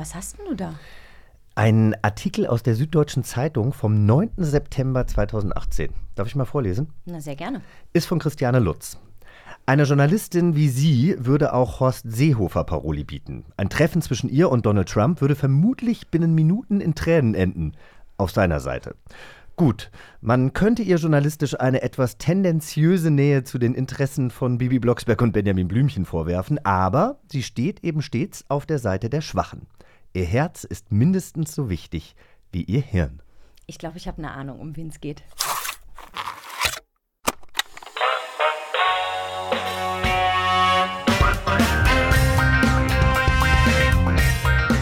Was hast denn du da? Ein Artikel aus der Süddeutschen Zeitung vom 9. September 2018. Darf ich mal vorlesen? Na, sehr gerne. Ist von Christiane Lutz. Eine Journalistin wie sie würde auch Horst Seehofer Paroli bieten. Ein Treffen zwischen ihr und Donald Trump würde vermutlich binnen Minuten in Tränen enden. Auf seiner Seite. Gut, man könnte ihr journalistisch eine etwas tendenziöse Nähe zu den Interessen von Bibi Blocksberg und Benjamin Blümchen vorwerfen, aber sie steht eben stets auf der Seite der Schwachen. Ihr Herz ist mindestens so wichtig wie ihr Hirn. Ich glaube, ich habe eine Ahnung, um wen es geht.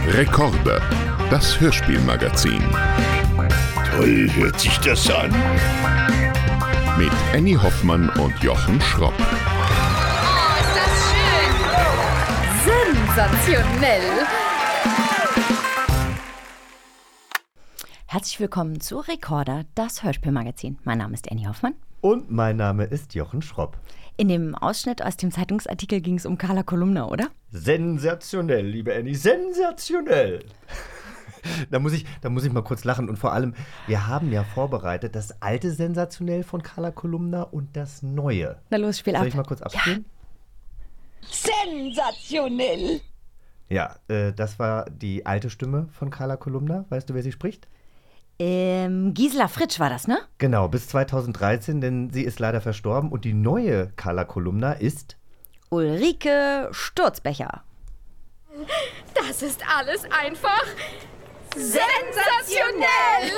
Rekorde, das Hörspielmagazin. Toll hört sich das an. Mit Annie Hoffmann und Jochen Schropp. Oh, ist das schön! Sensationell! Herzlich willkommen zu Recorder, das Hörspielmagazin. Mein Name ist Annie Hoffmann. Und mein Name ist Jochen Schropp. In dem Ausschnitt aus dem Zeitungsartikel ging es um Carla Kolumna, oder? Sensationell, liebe Annie, sensationell. Da muss, ich, da muss ich mal kurz lachen. Und vor allem, wir haben ja vorbereitet das alte Sensationell von Carla Kolumna und das neue. Na los, spiel ab. Soll ich mal kurz abspielen? Sensationell! Ja, äh, das war die alte Stimme von Carla Kolumna. Weißt du, wer sie spricht? Ähm, Gisela Fritsch war das, ne? Genau, bis 2013, denn sie ist leider verstorben. Und die neue Carla Kolumna ist Ulrike Sturzbecher. Das ist alles einfach sensationell!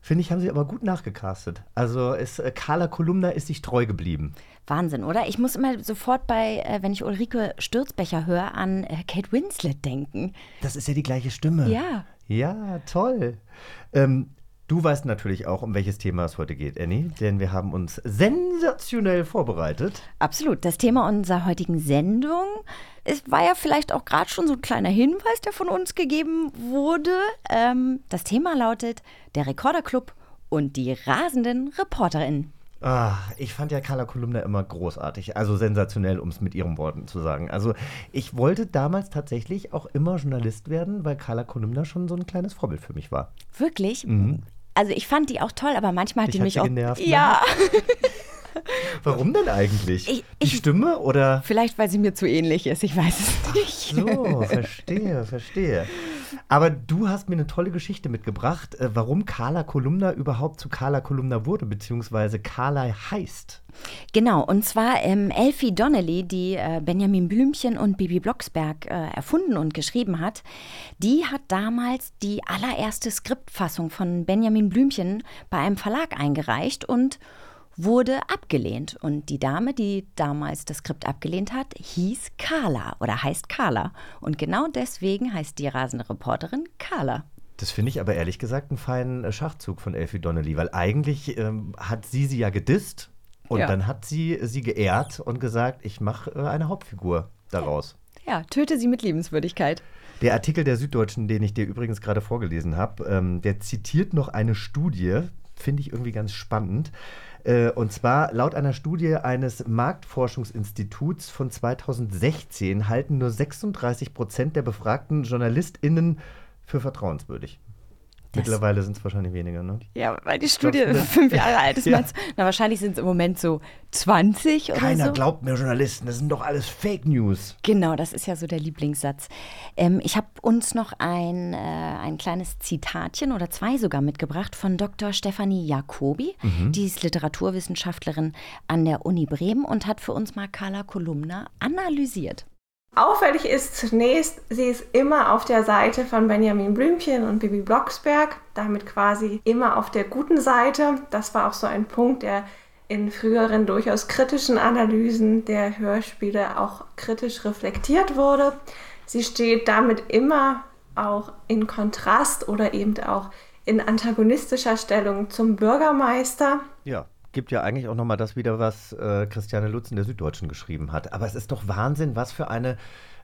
Finde ich, haben sie aber gut nachgecastet. Also ist, äh, Carla Kolumna ist sich treu geblieben. Wahnsinn, oder? Ich muss immer sofort bei, äh, wenn ich Ulrike Sturzbecher höre, an äh, Kate Winslet denken. Das ist ja die gleiche Stimme. Ja. Ja, toll. Ähm, du weißt natürlich auch, um welches Thema es heute geht, Annie, denn wir haben uns sensationell vorbereitet. Absolut. Das Thema unserer heutigen Sendung es war ja vielleicht auch gerade schon so ein kleiner Hinweis, der von uns gegeben wurde. Ähm, das Thema lautet der Rekorderclub und die rasenden Reporterinnen. Ah, ich fand ja Carla Kolumna immer großartig, also sensationell, um es mit ihren Worten zu sagen. Also ich wollte damals tatsächlich auch immer Journalist werden, weil Carla Kolumna schon so ein kleines Vorbild für mich war. Wirklich? Also ich fand die auch toll, aber manchmal hat Dich die hat mich sie auch. genervt, ne? ja, Warum denn eigentlich? Ich- die ich- Stimme oder? vielleicht weil sie mir zu ähnlich ist. Ich weiß es nicht. So, verstehe, verstehe. Aber du hast mir eine tolle Geschichte mitgebracht, äh, warum Carla Kolumna überhaupt zu Carla Kolumna wurde, beziehungsweise Carla heißt. Genau, und zwar ähm, Elfie Donnelly, die äh, Benjamin Blümchen und Bibi Blocksberg äh, erfunden und geschrieben hat, die hat damals die allererste Skriptfassung von Benjamin Blümchen bei einem Verlag eingereicht und wurde abgelehnt. Und die Dame, die damals das Skript abgelehnt hat, hieß Carla oder heißt Carla. Und genau deswegen heißt die rasende Reporterin Carla. Das finde ich aber ehrlich gesagt einen feinen äh, Schachzug von Elfie Donnelly, weil eigentlich ähm, hat sie sie ja gedisst und Ja. dann hat sie sie geehrt und gesagt, ich mache äh, eine Hauptfigur daraus. Ja, töte sie mit Liebenswürdigkeit. Der Artikel der Süddeutschen, den ich dir übrigens gerade vorgelesen habe, ähm, der zitiert noch eine Studie, finde ich irgendwie ganz spannend. Äh, und zwar laut einer Studie eines Marktforschungsinstituts von 2016 halten nur 36 Prozent der befragten JournalistInnen für vertrauenswürdig. Mittlerweile sind es wahrscheinlich weniger, ne? Ja, weil die Studie ne? fünf Jahre alt ist. Ja. Na, wahrscheinlich sind es im Moment so 20 oder Keiner so. glaubt mehr Journalisten, das sind doch alles Fake News. Genau, das ist ja so der Lieblingssatz. Ähm, ich habe uns noch ein, äh, ein kleines Zitatchen oder zwei sogar mitgebracht von Dr. Stefanie Jacobi. Die ist Literaturwissenschaftlerin an der Uni Bremen und hat für uns mal Carla Kolumna analysiert. Auffällig ist zunächst, sie ist immer auf der Seite von Benjamin Blümchen und Bibi Blocksberg, damit quasi immer auf der guten Seite. Das war auch so ein Punkt, der in früheren durchaus kritischen Analysen der Hörspiele auch kritisch reflektiert wurde. Sie steht damit immer auch in Kontrast oder eben auch in antagonistischer Stellung zum Bürgermeister. Ja, gibt ja eigentlich auch nochmal das wieder, was äh, Christiane Lutz in der Süddeutschen geschrieben hat. Aber es ist doch Wahnsinn, was für eine,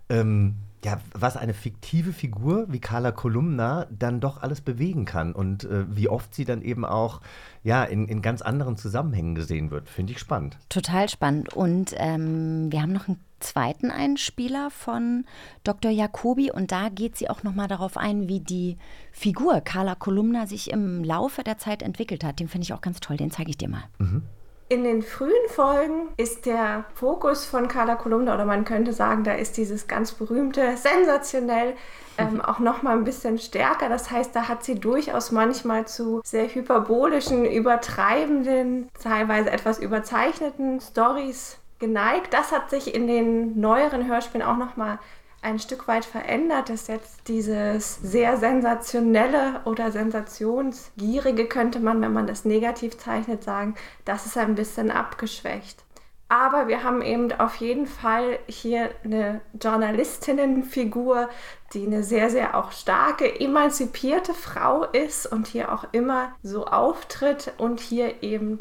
ähm, ja, was eine fiktive Figur wie Carla Kolumna dann doch alles bewegen kann und äh, wie oft sie dann eben auch ja, in, in ganz anderen Zusammenhängen gesehen wird. Finde ich spannend. Total spannend. Und ähm, wir haben noch ein zweiten Einspieler von Dr. Jacobi und da geht sie auch nochmal darauf ein, wie die Figur Carla Kolumna sich im Laufe der Zeit entwickelt hat. Den finde ich auch ganz toll, den zeige ich dir mal. Mhm. In den frühen Folgen ist der Fokus von Carla Kolumna, oder man könnte sagen, da ist dieses ganz berühmte, sensationell, ähm, auch noch mal ein bisschen stärker. Das heißt, da hat sie durchaus manchmal zu sehr hyperbolischen, übertreibenden, teilweise etwas überzeichneten Stories geneigt. Das hat sich in den neueren Hörspielen auch noch mal ein Stück weit verändert, dass jetzt dieses sehr sensationelle oder sensationsgierige, könnte man, wenn man das negativ zeichnet, sagen, das ist ein bisschen abgeschwächt. Aber wir haben eben auf jeden Fall hier eine Journalistinnenfigur, die eine sehr, sehr auch starke, emanzipierte Frau ist und hier auch immer so auftritt und hier eben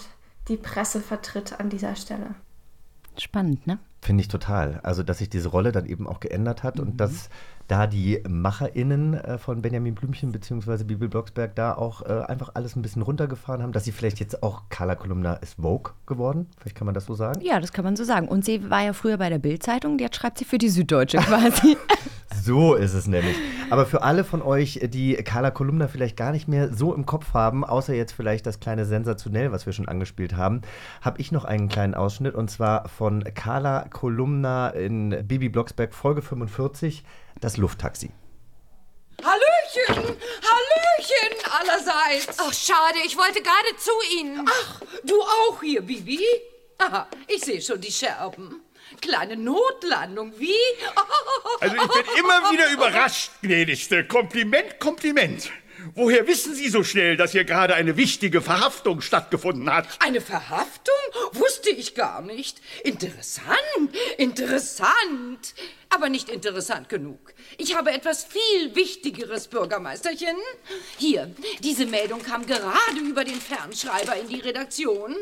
die Presse vertritt an dieser Stelle. Spannend, ne? Finde ich total. Also, dass sich diese Rolle dann eben auch geändert hat mhm. und dass da die MacherInnen äh, von Benjamin Blümchen bzw. Bibel Blocksberg da auch äh, einfach alles ein bisschen runtergefahren haben, dass sie vielleicht jetzt auch Carla Kolumna ist Vogue geworden. Vielleicht kann man das so sagen. Ja, das kann man so sagen. Und sie war ja früher bei der Bild-Zeitung, jetzt schreibt sie für die Süddeutsche quasi. so ist es nämlich. Aber für alle von euch, die Carla Kolumna vielleicht gar nicht mehr so im Kopf haben, außer jetzt vielleicht das kleine Sensationell, was wir schon angespielt haben, habe ich noch einen kleinen Ausschnitt und zwar von Carla Kolumna in Bibi Blocksberg Folge 45 das Lufttaxi. Hallöchen! Hallöchen allerseits! Ach, schade, ich wollte gerade zu Ihnen. Ach, du auch hier, Bibi? Aha, ich sehe schon die Scherben. Kleine Notlandung, wie? Also ich bin immer wieder überrascht, gnädigste. Kompliment, Kompliment. Woher wissen Sie so schnell, dass hier gerade eine wichtige Verhaftung stattgefunden hat? Eine Verhaftung? Wusste ich gar nicht. Interessant, interessant. Aber nicht interessant genug. Ich habe etwas viel Wichtigeres, Bürgermeisterchen. Hier, diese Meldung kam gerade über den Fernschreiber in die Redaktion.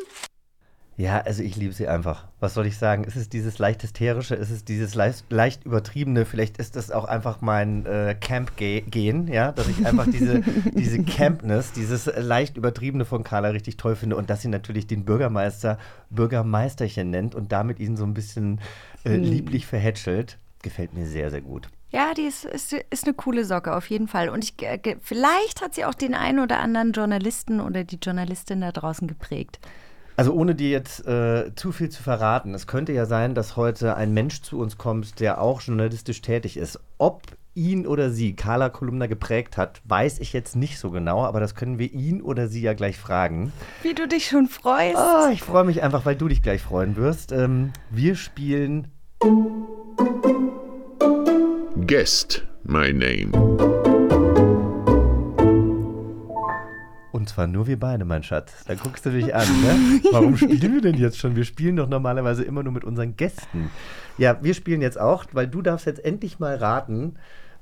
Ja, also ich liebe sie einfach. Was soll ich sagen? Ist es dieses leicht hysterische? Ist es dieses leicht, leicht übertriebene? Vielleicht ist das auch einfach mein äh, Camp-Gehen, ja, dass ich einfach diese, diese Campness, dieses leicht übertriebene von Carla richtig toll finde und dass sie natürlich den Bürgermeister Bürgermeisterchen nennt und damit ihn so ein bisschen äh, hm. lieblich verhätschelt. Gefällt mir sehr, sehr gut. Ja, die ist, ist, ist eine coole Socke auf jeden Fall. Und ich, vielleicht hat sie auch den einen oder anderen Journalisten oder die Journalistin da draußen geprägt. Also ohne dir jetzt äh, zu viel zu verraten, es könnte ja sein, dass heute ein Mensch zu uns kommt, der auch journalistisch tätig ist. Ob ihn oder sie Carla Kolumna geprägt hat, weiß ich jetzt nicht so genau, aber das können wir ihn oder sie ja gleich fragen. Wie du dich schon freust. Oh, ich freue mich einfach, weil du dich gleich freuen wirst. Ähm, wir spielen Guest My Name. Und zwar nur wir beide, mein Schatz. Da guckst du dich an, ne? Warum spielen wir denn jetzt schon? Wir spielen doch normalerweise immer nur mit unseren Gästen. Ja, wir spielen jetzt auch, weil du darfst jetzt endlich mal raten,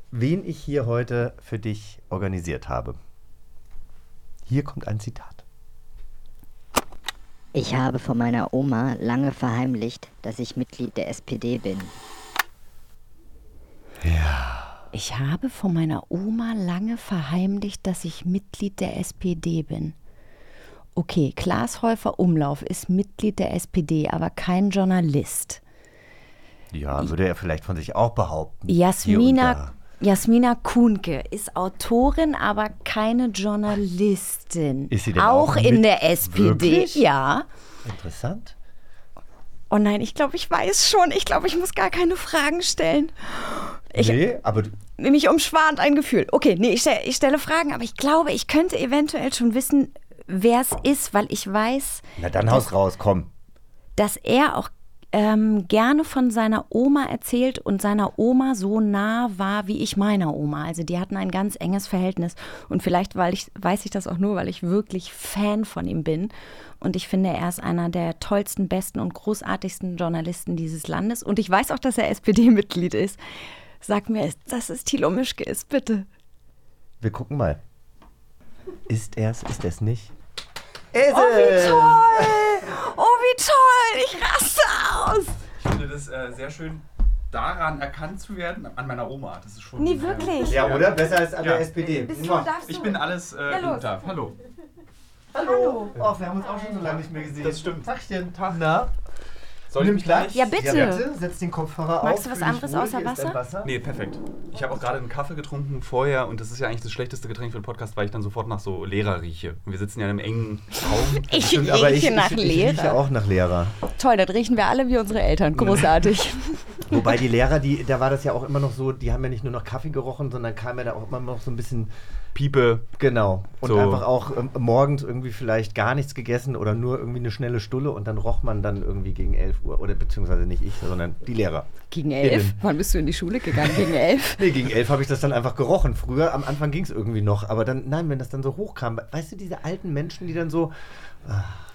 wen ich hier heute für dich organisiert habe. Hier kommt ein Zitat. Ich habe von meiner Oma lange verheimlicht, dass ich Mitglied der SPD bin. Ja. Ich habe von meiner Oma lange verheimlicht, dass ich Mitglied der SPD bin. Okay, Klaas Häufer Umlauf ist Mitglied der SPD, aber kein Journalist. Ja, würde er vielleicht von sich auch behaupten. Jasmina, Jasmina Kuhnke ist Autorin, aber keine Journalistin. Ist sie denn auch, auch in der SPD? Wirklich? Ja. Interessant. Oh nein, ich glaube, ich weiß schon. Ich glaube, ich muss gar keine Fragen stellen. Ich, nee, aber. Mich umschwant ein Gefühl. Okay, nee, ich, ich stelle Fragen, aber ich glaube, ich könnte eventuell schon wissen, wer es ist, weil ich weiß. Na dann haus raus, komm. Dass er auch ähm, gerne von seiner Oma erzählt und seiner Oma so nah war wie ich meiner Oma. Also die hatten ein ganz enges Verhältnis. Und vielleicht weil ich, weiß ich das auch nur, weil ich wirklich Fan von ihm bin. Und ich finde, er ist einer der tollsten, besten und großartigsten Journalisten dieses Landes. Und ich weiß auch, dass er SPD-Mitglied ist. Sag mir, dass es Thilo Mischke ist, bitte. Wir gucken mal. Ist er es, ist es nicht? Ist oh, wie toll! Oh, wie toll! Ich raste aus! Ich finde das äh, sehr schön, daran erkannt zu werden, an meiner Oma. Das ist schon. Nee, wirklich? Ja, oder? Besser als an ja. der SPD. Bist du, darfst ich bin alles äh, ja, da. Hallo. Hallo. Oh, wir haben uns auch schon so lange nicht mehr gesehen. Das stimmt. Tagchen, Tag. Na? Soll ich mich gleich? Ja, bitte. Ja, bitte. Setz den Kopfhörer Magst auf. du was anderes wohl. außer dein Wasser? Nee, perfekt. Ich habe auch gerade einen Kaffee getrunken vorher und das ist ja eigentlich das schlechteste Getränk für den Podcast, weil ich dann sofort nach so Lehrer rieche. Und wir sitzen ja in einem engen Raum. Ich Stimmt, aber ich, rieche nach ich, ich rieche Lehrer. auch nach Lehrer. Toll, dann riechen wir alle wie unsere Eltern. Großartig. Wobei die Lehrer, die, da war das ja auch immer noch so, die haben ja nicht nur noch Kaffee gerochen, sondern kam ja da auch immer noch so ein bisschen, Piepe. genau. Und So. einfach auch ähm, morgens irgendwie vielleicht gar nichts gegessen oder nur irgendwie eine schnelle Stulle und dann roch man dann irgendwie gegen 11 Uhr. Oder beziehungsweise nicht ich, sondern die Lehrer. Gegen elf? Innen. Wann bist du in die Schule gegangen? Gegen elf? Nee, gegen 11 habe ich das dann einfach gerochen. Früher, am Anfang ging es irgendwie noch. Aber dann, nein, wenn das dann so hochkam, weißt du, diese alten Menschen, die dann so,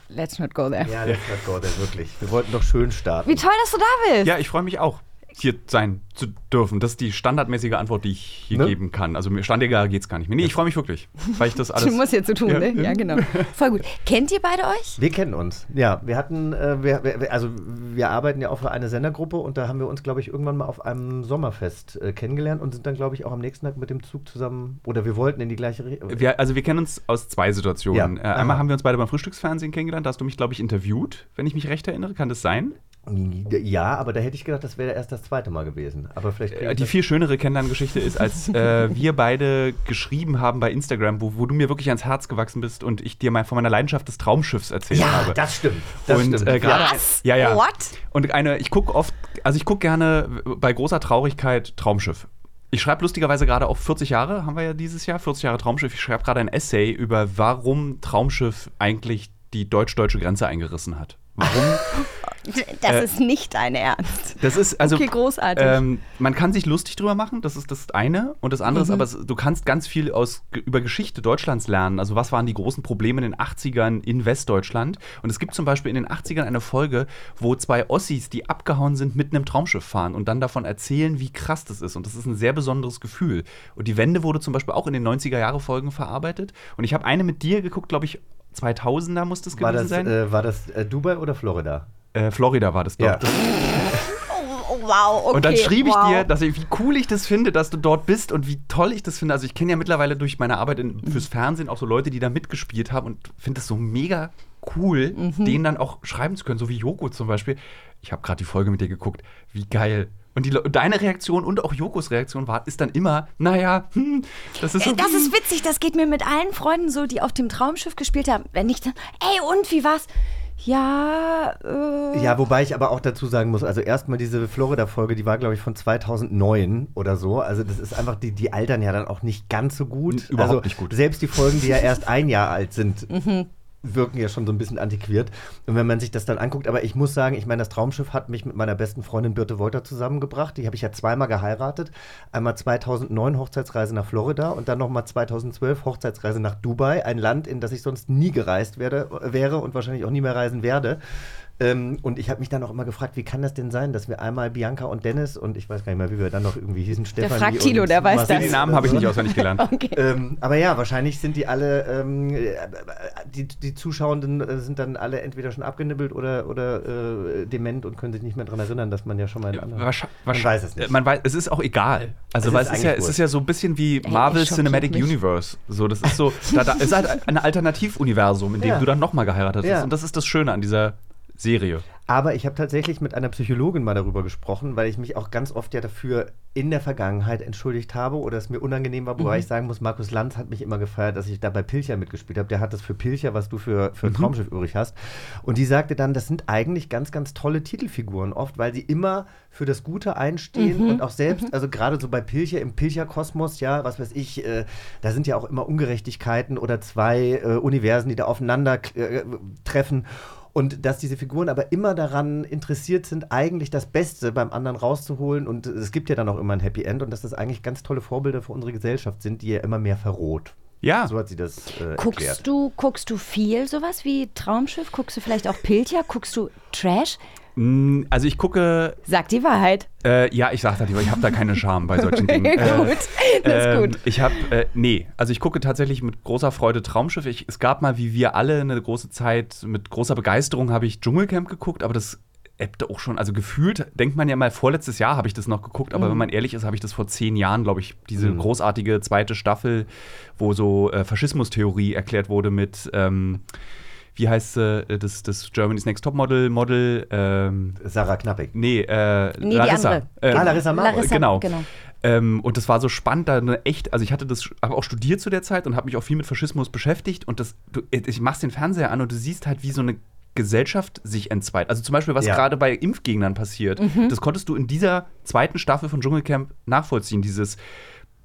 Let's not go there. ja, let's not go there, wirklich. Wir wollten doch schön starten. Wie toll, dass du da bist. Ja, ich freue mich auch, hier sein zu dürfen. Das ist die standardmäßige Antwort, die ich hier Ne? geben kann. Also mir standiger geht es gar nicht mehr. Nee, ich freue mich wirklich, weil ich das alles... Du musst jetzt so tun, Ja. ne? Ja, genau. Voll gut. Kennt ihr beide euch? Wir kennen uns. Ja, wir hatten, äh, wir, wir, also wir arbeiten ja auch für eine Sendergruppe und da haben wir uns, glaube ich, irgendwann mal auf einem Sommerfest äh, kennengelernt und sind dann, glaube ich, auch am nächsten Tag mit dem Zug zusammen, oder wir wollten in die gleiche Richtung. Wir, also wir kennen uns aus zwei Situationen. Ja. Äh, einmal haben wir uns beide beim Frühstücksfernsehen kennengelernt. Da hast du mich, glaube ich, interviewt, wenn ich mich recht erinnere. Kann das sein? Ja, aber da hätte ich gedacht, das wäre erst das zweite Mal gewesen. Aber vielleicht Äh, Die viel schönere Kennenlerngeschichte ist, als äh, wir beide geschrieben haben bei Instagram, wo, wo du mir wirklich ans Herz gewachsen bist und ich dir mal von meiner Leidenschaft des Traumschiffs erzählt Ja, habe. das stimmt. Das und stimmt. äh, gerade Was? ja ja What? und eine ich gucke oft also ich gucke gerne bei großer Traurigkeit Traumschiff ich schreibe lustigerweise gerade auf 40 Jahre, haben wir ja dieses Jahr, 40 Jahre Traumschiff. Ich schreibe gerade ein Essay über, warum Traumschiff eigentlich die deutsch-deutsche Grenze eingerissen hat. Warum? Das Äh, ist nicht dein Ernst. Das ist also. Okay, großartig. Ähm, man kann sich lustig drüber machen, das ist das eine. Und das andere ist Mhm. aber, es- du kannst ganz viel aus, über Geschichte Deutschlands lernen. Also, was waren die großen Probleme in den 80ern in Westdeutschland? Und es gibt zum Beispiel in den 80ern eine Folge, wo zwei Ossis, die abgehauen sind, mit einem Traumschiff fahren und dann davon erzählen, wie krass das ist. Und das ist ein sehr besonderes Gefühl. Und die Wende wurde zum Beispiel auch in den 90er-Jahre-Folgen verarbeitet. Und ich habe eine mit dir geguckt, glaube ich, 2000er muss das war gewesen das, sein. äh, war das äh, Dubai oder Florida? Äh, Florida war das Ja. dort. Oh, wow, okay. Und dann schrieb ich wow. dir, dass ich, wie cool ich das finde, dass du dort bist und wie toll ich das finde. Also ich kenne ja mittlerweile durch meine Arbeit in, fürs Fernsehen auch so Leute, die da mitgespielt haben und finde es so mega cool, Mhm. denen dann auch schreiben zu können, so wie Joko zum Beispiel. Ich habe gerade die Folge mit dir geguckt, wie geil. Und die, deine Reaktion und auch Jokos Reaktion war, ist dann immer, naja, hm, das ist so. Äh, Das hm. ist witzig, das geht mir mit allen Freunden so, die auf dem Traumschiff gespielt haben. Wenn ich dann, ey, und wie war's? Ja, äh. Ja, wobei ich aber auch dazu sagen muss, also erstmal diese Florida-Folge, die war, glaube ich, von 2009 oder so. Also das ist einfach, die, die altern ja dann auch nicht ganz so gut. Überhaupt also nicht gut. Selbst die Folgen, die ja erst ein Jahr alt sind, Mhm. Wirken ja schon so ein bisschen antiquiert. Und wenn man sich das dann anguckt, aber ich muss sagen, ich meine, das Traumschiff hat mich mit meiner besten Freundin Birte Wolter zusammengebracht. Die habe ich ja zweimal geheiratet. Einmal 2009 Hochzeitsreise nach Florida und dann nochmal 2012 Hochzeitsreise nach Dubai, ein Land, in das ich sonst nie gereist werde, wäre und wahrscheinlich auch nie mehr reisen werde. Ähm, und ich habe mich dann auch immer gefragt, wie kann das denn sein, dass wir einmal Bianca und Dennis und ich weiß gar nicht mehr, wie wir dann noch irgendwie hießen, Stefanie fragt Thilo, und der weiß Marcel das. Die Namen habe ich nicht auswendig gelernt. Okay. ähm, aber ja, wahrscheinlich sind die alle, ähm, äh, die, die Zuschauenden äh, sind dann alle entweder schon abgenibbelt oder, oder äh, dement und können sich nicht mehr daran erinnern, dass man ja schon mal in anderen. Wahrscheinlich, Man weiß es nicht. Man weiß, es ist auch egal. Also, Es weil ist es ist, ja, es ist ja so ein bisschen wie Ey, Marvel Cinematic mich. Universe. So, das ist so, da, da ist halt ein Alternativuniversum, in dem Ja. du dann nochmal geheiratet hast. Ja. Und das ist das Schöne an dieser Serie. Aber ich habe tatsächlich mit einer Psychologin mal darüber gesprochen, weil ich mich auch ganz oft ja dafür in der Vergangenheit entschuldigt habe oder es mir unangenehm war, wobei ich sagen muss, Markus Lanz hat mich immer gefeiert, dass ich da bei Pilcher mitgespielt habe. Der hat das für Pilcher, was du für, für Traumschiff übrig hast. Und die sagte dann, das sind eigentlich ganz, ganz tolle Titelfiguren oft, weil sie immer für das Gute einstehen und auch selbst, also gerade so bei Pilcher im Pilcher-Kosmos, ja, was weiß ich, äh, da sind ja auch immer Ungerechtigkeiten oder zwei äh, Universen, die da aufeinander äh, treffen. Und dass diese Figuren aber immer daran interessiert sind, eigentlich das Beste beim anderen rauszuholen. Und es gibt ja dann auch immer ein Happy End. Und dass das eigentlich ganz tolle Vorbilder für unsere Gesellschaft sind, die ja immer mehr verroht. Ja. So hat sie das äh, erklärt. Guckst du, guckst du viel sowas wie Traumschiff? Guckst du vielleicht auch Pilcher? Guckst du Trash? Mm, Also ich gucke, Sag die Wahrheit. äh, ja, ich sag das lieber, ich habe da keine Scham bei solchen Dingen. gut, Äh, das ist ähm, gut. Ich habe, äh, nee, also ich gucke tatsächlich mit großer Freude Traumschiff. Ich, es gab mal, wie wir alle, eine große Zeit, mit großer Begeisterung habe ich Dschungelcamp geguckt, aber das ebbte auch schon, also gefühlt, denkt man ja mal, vorletztes Jahr habe ich das noch geguckt, aber wenn man ehrlich ist, habe ich das vor zehn Jahren, glaube ich, diese großartige zweite Staffel, wo so äh, Faschismustheorie erklärt wurde mit, ähm, wie heißt sie, äh, das, das Germany's Next Top Model, Model, ähm, Sarah Knappig. nee, äh, Nee, die Larissa. andere. Äh, Ah, Larissa Maro. Larissa, genau. genau. Ähm, und das war so spannend, da eine echt, also ich hatte das habe auch studiert zu der Zeit und habe mich auch viel mit Faschismus beschäftigt und das, du, ich machst den Fernseher an und du siehst halt, wie so eine Gesellschaft sich entzweit. Also zum Beispiel, was Ja. gerade bei Impfgegnern passiert, das konntest du in dieser zweiten Staffel von Dschungelcamp nachvollziehen. Dieses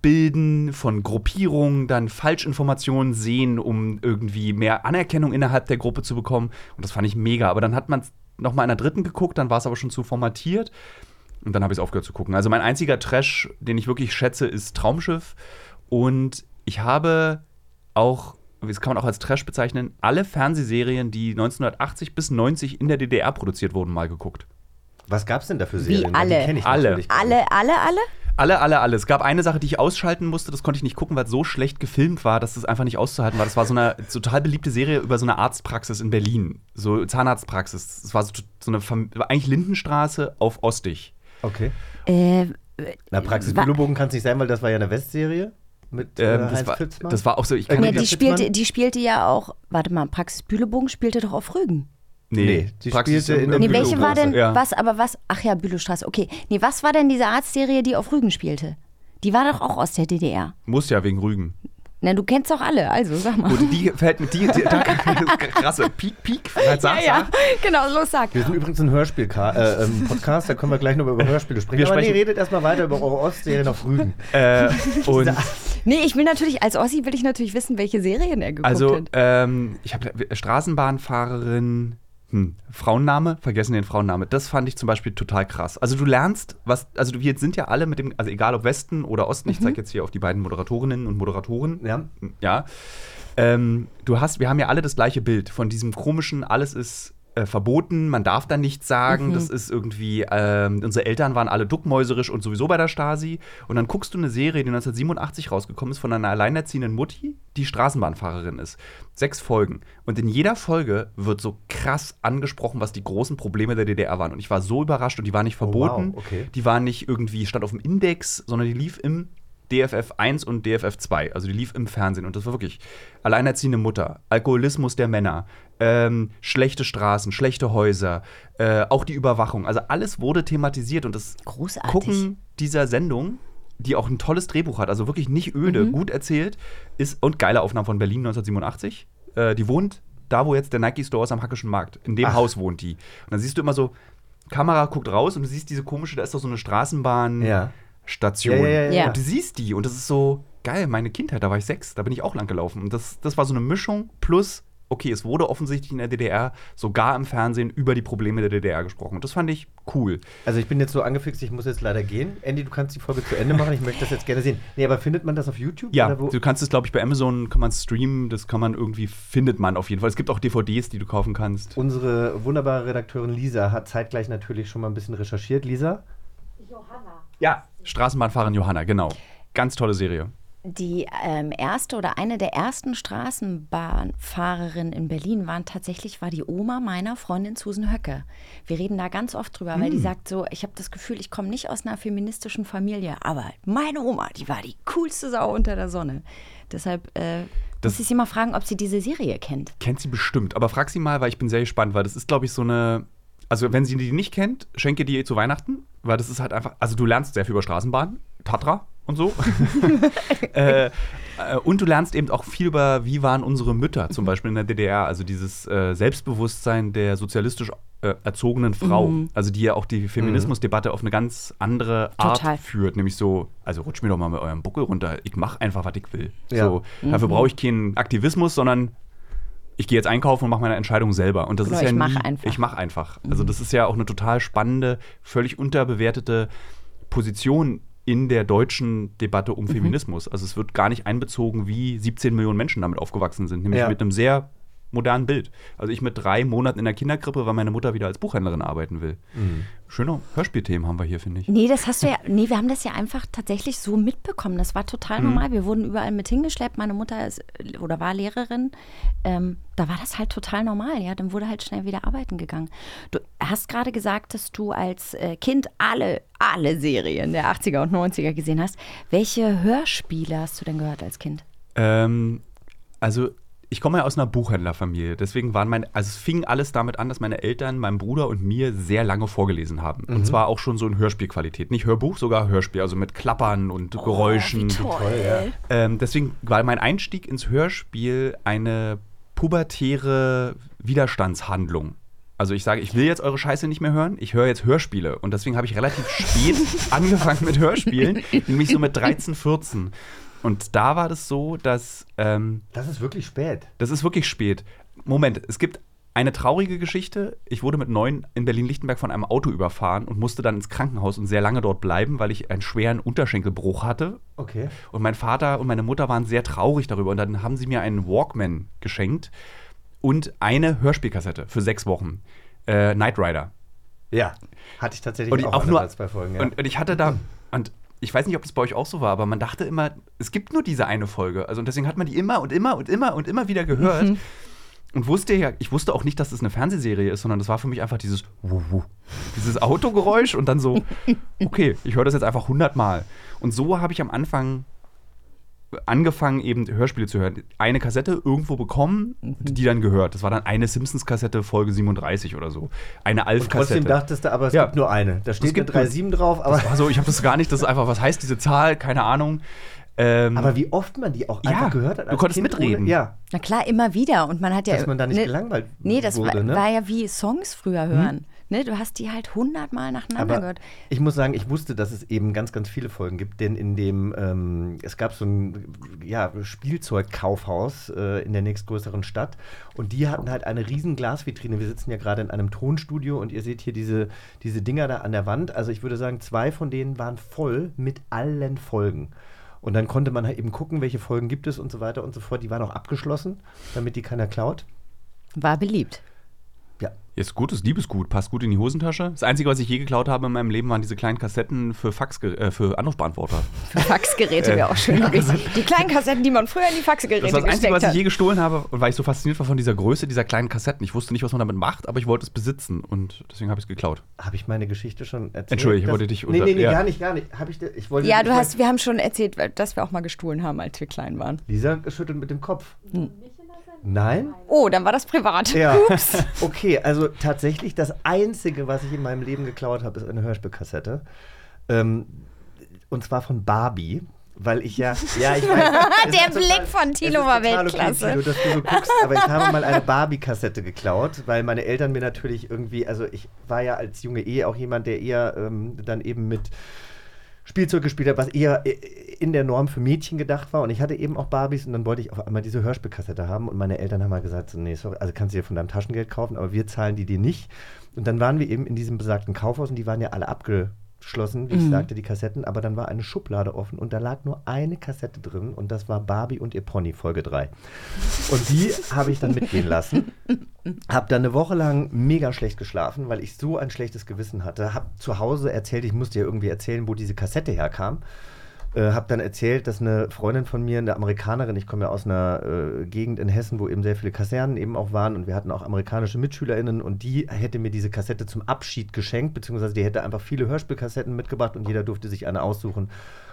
Bilden von Gruppierungen, dann Falschinformationen sehen, um irgendwie mehr Anerkennung innerhalb der Gruppe zu bekommen. Und das fand ich mega. Aber dann hat man es nochmal in der dritten geguckt, dann war es aber schon zu formatiert. Und dann habe ich es aufgehört zu gucken. Also mein einziger Trash, den ich wirklich schätze, ist Traumschiff. Und ich habe auch, das kann man auch als Trash bezeichnen, alle Fernsehserien, die 1980 bis 90 in der DDR produziert wurden, mal geguckt. Was gab's denn da für Wie Serien? alle? Die ich Alle. Alle, alle, alle? Alle, alle, alle. Es gab eine Sache, die ich ausschalten musste, das konnte ich nicht gucken, weil es so schlecht gefilmt war, dass es einfach nicht auszuhalten war. Das war so eine total beliebte Serie über so eine Arztpraxis in Berlin. So Zahnarztpraxis. Es war so, so eine, Fam- eigentlich Lindenstraße auf Ostig. Okay. Äh, Na, Praxis Bülobogen kann es nicht sein, weil das war ja eine Westserie mit äh, Ähm, das, Heinz war, das war auch so, ich kann nee, Claudia die, spielte, die spielte ja auch, warte mal, Praxis Bühlebogen spielte doch auf Rügen. Nee, die spielte in der Nee, welche war denn, Ja. was, aber was, ach ja, Bülowstraße, okay. Nee, was war denn diese Arztserie, die auf Rügen spielte? Die war doch auch aus der DDR. Muss ja wegen Rügen. Na, du kennst doch alle, also sag mal. Gut, die fällt mit die, die da, krasse Peak, Peak, halt sag, ja, sag. genau, los sag. Wir sind übrigens ein Hörspiel-Podcast, äh, ähm, Podcast, da können wir gleich noch über Hörspiele sprechen. Wir Aber nee, sprechen- redet erstmal weiter über eure Ostserien auf Rügen. Äh, und Nee, ich will natürlich, als Ossi will ich natürlich wissen, welche Serien er geguckt also, hat. ähm, ich habe Straßenbahnfahrerin, hm, Frauenname, vergessen den Frauenname. Das fand ich zum Beispiel total krass. Also du lernst, was, also wir sind ja alle mit dem, also egal ob Westen oder Osten, ich zeige jetzt hier auf die beiden Moderatorinnen und Moderatoren. Ja. Ja. Ähm, du hast, wir haben ja alle das gleiche Bild von diesem komischen, alles ist äh, verboten, man darf da nichts sagen, das ist irgendwie, ähm, unsere Eltern waren alle duckmäuserisch und sowieso bei der Stasi. Und dann guckst du eine Serie, die 1987 rausgekommen ist, von einer alleinerziehenden Mutti, die Straßenbahnfahrerin ist. Sechs Folgen. Und in jeder Folge wird so krass angesprochen, was die großen Probleme der DDR waren. Und ich war so überrascht und die war nicht verboten. wow, okay. Die war nicht irgendwie, stand auf dem Index, sondern die lief im DFF 1 und DFF 2. Also die lief im Fernsehen und das war wirklich alleinerziehende Mutter, Alkoholismus der Männer, ähm, schlechte Straßen, schlechte Häuser, äh, auch die Überwachung. Also alles wurde thematisiert und das Großartig. Gucken dieser Sendung, die auch ein tolles Drehbuch hat, also wirklich nicht öde, Mhm. gut erzählt, ist und geile Aufnahmen von Berlin 1987. Äh, die wohnt da, wo jetzt der Nike Store ist am Hackischen Markt. In dem Ach. Haus wohnt die. Und dann siehst du immer so, Kamera guckt raus und du siehst diese komische, da ist doch so eine Straßenbahn. Ja. Station. Ja, ja, ja. Und du siehst die und das ist so geil, meine Kindheit, da war ich sechs, da bin ich auch lang gelaufen. Und das, das war so eine Mischung plus, okay, es wurde offensichtlich in der DDR sogar im Fernsehen über die Probleme der DDR gesprochen. Und das fand ich cool. Also ich bin jetzt so angefixt, ich muss jetzt leider gehen. Andy, du kannst die Folge zu Ende machen, ich möchte das jetzt gerne sehen. Nee, aber findet man das auf YouTube? Ja, Oder wo? du kannst es, glaube ich, bei Amazon kann man streamen, das kann man irgendwie, findet man auf jeden Fall. Es gibt auch DVDs, die du kaufen kannst. Unsere wunderbare Redakteurin Lisa hat zeitgleich natürlich schon mal ein bisschen recherchiert. Lisa? Ja. Straßenbahnfahrerin Johanna, genau. Ganz tolle Serie. Die ähm, erste oder eine der ersten Straßenbahnfahrerinnen in Berlin waren tatsächlich, war die Oma meiner Freundin Susan Höcke. Wir reden da ganz oft drüber, weil die Hm. sagt so, ich habe das Gefühl, ich komme nicht aus einer feministischen Familie, aber meine Oma, die war die coolste Sau unter der Sonne. Deshalb äh, Das- muss ich sie mal fragen, ob sie diese Serie kennt. Kennt sie bestimmt, aber frag sie mal, weil ich bin sehr gespannt, weil das ist, glaube ich, so eine. Also, wenn sie die nicht kennt, schenke die zu Weihnachten, weil das ist halt einfach. Also, du lernst sehr viel über Straßenbahnen, Tatra und so. äh, äh, und du lernst eben auch viel über, wie waren unsere Mütter zum Beispiel in der DDR. Also, dieses äh, Selbstbewusstsein der sozialistisch äh, erzogenen Frau. Mhm. Also, die ja auch die Feminismusdebatte auf eine ganz andere Art Total. führt. Nämlich so, also rutscht mir doch mal mit eurem Buckel runter. Ich mache einfach, was ich will. Ja. So, Dafür Mhm. brauche ich keinen Aktivismus, sondern ich gehe jetzt einkaufen und mache meine Entscheidung selber. Und das Genau, ist ja ich mache einfach. Ich mache einfach. Also das ist ja auch eine total spannende, völlig unterbewertete Position in der deutschen Debatte Mhm. um Feminismus. Also es wird gar nicht einbezogen, wie 17 Millionen Menschen damit aufgewachsen sind, nämlich Ja. mit einem sehr modernen Bild. Also ich mit drei Monaten in der Kinderkrippe, weil meine Mutter wieder als Buchhändlerin arbeiten will. Mhm. Schöne Hörspielthemen haben wir hier, finde ich. Nee, das hast du ja, nee, wir haben das ja einfach tatsächlich so mitbekommen. Das war total Mhm. normal. Wir wurden überall mit hingeschleppt. Meine Mutter ist oder war Lehrerin. Ähm, da war das halt total normal, ja. Dann wurde halt schnell wieder arbeiten gegangen. Du hast gerade gesagt, dass du als äh, Kind alle, alle Serien der 80er und 90er gesehen hast. Welche Hörspiele hast du denn gehört als Kind? Ähm, also ich komme ja aus einer Buchhändlerfamilie. Deswegen waren meine, also es fing alles damit an, dass meine Eltern, meinem Bruder und mir sehr lange vorgelesen haben. Mhm. Und zwar auch schon so in Hörspielqualität. Nicht Hörbuch, sogar Hörspiel, also mit Klappern und Geräuschen. Toll. Ähm, deswegen war mein Einstieg ins Hörspiel eine pubertäre Widerstandshandlung. Also ich sage, ich will jetzt eure Scheiße nicht mehr hören, ich höre jetzt Hörspiele. Und deswegen habe ich relativ spät angefangen mit Hörspielen, nämlich so mit 13, 14. Und da war das so, dass ähm, Das ist wirklich spät. das ist wirklich spät. Moment, es gibt eine traurige Geschichte. Ich wurde mit neun in Berlin-Lichtenberg von einem Auto überfahren und musste dann ins Krankenhaus und sehr lange dort bleiben, weil ich einen schweren Unterschenkelbruch hatte. Okay. Und mein Vater und meine Mutter waren sehr traurig darüber. Und dann haben sie mir einen Walkman geschenkt und eine Hörspielkassette für sechs Wochen. Äh, Knight Rider. Ja, hatte ich tatsächlich Und auch, auch nur. als zwei Folgen. Ja. Und, und ich hatte da. Und ich weiß nicht, ob das bei euch auch so war, aber man dachte immer, es gibt nur diese eine Folge. Also und deswegen hat man die immer und immer und immer und immer wieder gehört. Mhm. Und wusste ja, ich wusste auch nicht, dass das eine Fernsehserie ist, sondern das war für mich einfach dieses Wuh, wuh, dieses Autogeräusch und dann so, okay, ich höre das jetzt einfach hundertmal. Und so habe ich am Anfang angefangen, eben Hörspiele zu hören. Eine Kassette irgendwo bekommen, die dann gehört. Das war dann eine Simpsons-Kassette, Folge 37 oder so. Eine Alf-Kassette. trotzdem dachtest du, aber es Ja. gibt nur eine. Da steht eine nur- 3,7 drauf, aber, Das war so, ich habe das gar nicht, das ist einfach, was heißt diese Zahl? Keine Ahnung. Ähm, aber wie oft man die auch Ja, einfach gehört hat. du konntest kind mitreden. Ohne, ja, Na klar, immer wieder. Und man hat ja. dass man da nicht ne, gelangweilt Nee, das wurde. war, ne? war ja wie Songs früher hören. Ne, du hast die halt hundertmal nacheinander Aber gehört. ich muss sagen, ich wusste, dass es eben ganz, ganz viele Folgen gibt, denn in dem, ähm, es gab so ein ja, Spielzeugkaufhaus äh, in der nächstgrößeren Stadt und die hatten halt eine riesen Glasvitrine. Wir sitzen ja gerade in einem Tonstudio und ihr seht hier diese, diese Dinger da an der Wand. Also ich würde sagen, zwei von denen waren voll mit allen Folgen. Und dann konnte man halt eben gucken, welche Folgen gibt es und so weiter und so fort. Die waren auch abgeschlossen, damit die keiner klaut. War beliebt. Ist gut, ist Liebesgut, passt gut in die Hosentasche. Das Einzige, was ich je geklaut habe in meinem Leben, waren diese kleinen Kassetten für Fax, äh, für Anrufbeantworter. Faxgeräte wäre auch schön gewesen. Die kleinen Kassetten, die man früher in die Faxgeräte Das war das Einzige, gesteckt was ich hat. je gestohlen habe, und weil ich so fasziniert war von dieser Größe dieser kleinen Kassetten. Ich wusste nicht, was man damit macht, aber ich wollte es besitzen und deswegen habe ich es geklaut. Habe ich meine Geschichte schon erzählt? Entschuldige, ich Das- wollte dich Nee, unter- nee, nee, ja. gar nicht, gar nicht. Hab ich, ich wollte, Ja, du hast, wir haben schon erzählt, dass wir auch mal gestohlen haben, als wir klein waren. Lisa schüttelt mit dem Kopf. Nein? Oh, dann war das privat. Ja. Okay, also tatsächlich das Einzige, was ich in meinem Leben geklaut habe, ist eine Hörspielkassette. Ähm, und zwar von Barbie. Weil ich ja, ja, ich weiß. Der Blick von es Thilo ist war total Weltklasse. Okay, Thilo, dass du so guckst, aber ich habe mal eine Barbie-Kassette geklaut, weil meine Eltern mir natürlich irgendwie, also ich war ja als junge Ehe auch jemand, der eher ähm, dann eben mit Spielzeug gespielt hat, was eher äh, in der Norm für Mädchen gedacht war. Und ich hatte eben auch Barbies und dann wollte ich auf einmal diese Hörspielkassette haben. Und meine Eltern haben mal gesagt, so, nee, sorry, also kannst du dir von deinem Taschengeld kaufen, aber wir zahlen die dir nicht. Und dann waren wir eben in diesem besagten Kaufhaus und die waren ja alle abgeschlossen, wie ich sagte, die Kassetten. Aber dann war eine Schublade offen und da lag nur eine Kassette drin und das war Barbie und ihr Pony, Folge 3. Und die habe ich dann mitgehen lassen. Hab dann eine Woche lang mega schlecht geschlafen, weil ich so ein schlechtes Gewissen hatte. Hab zu Hause erzählt, ich musste ja irgendwie erzählen, wo diese Kassette herkam. Äh, hab dann erzählt, dass eine Freundin von mir, eine Amerikanerin, ich komme ja aus einer äh, Gegend in Hessen, wo eben sehr viele Kasernen eben auch waren und wir hatten auch amerikanische MitschülerInnen und die hätte mir diese Kassette zum Abschied geschenkt, beziehungsweise die hätte einfach viele Hörspielkassetten mitgebracht und jeder durfte sich eine aussuchen.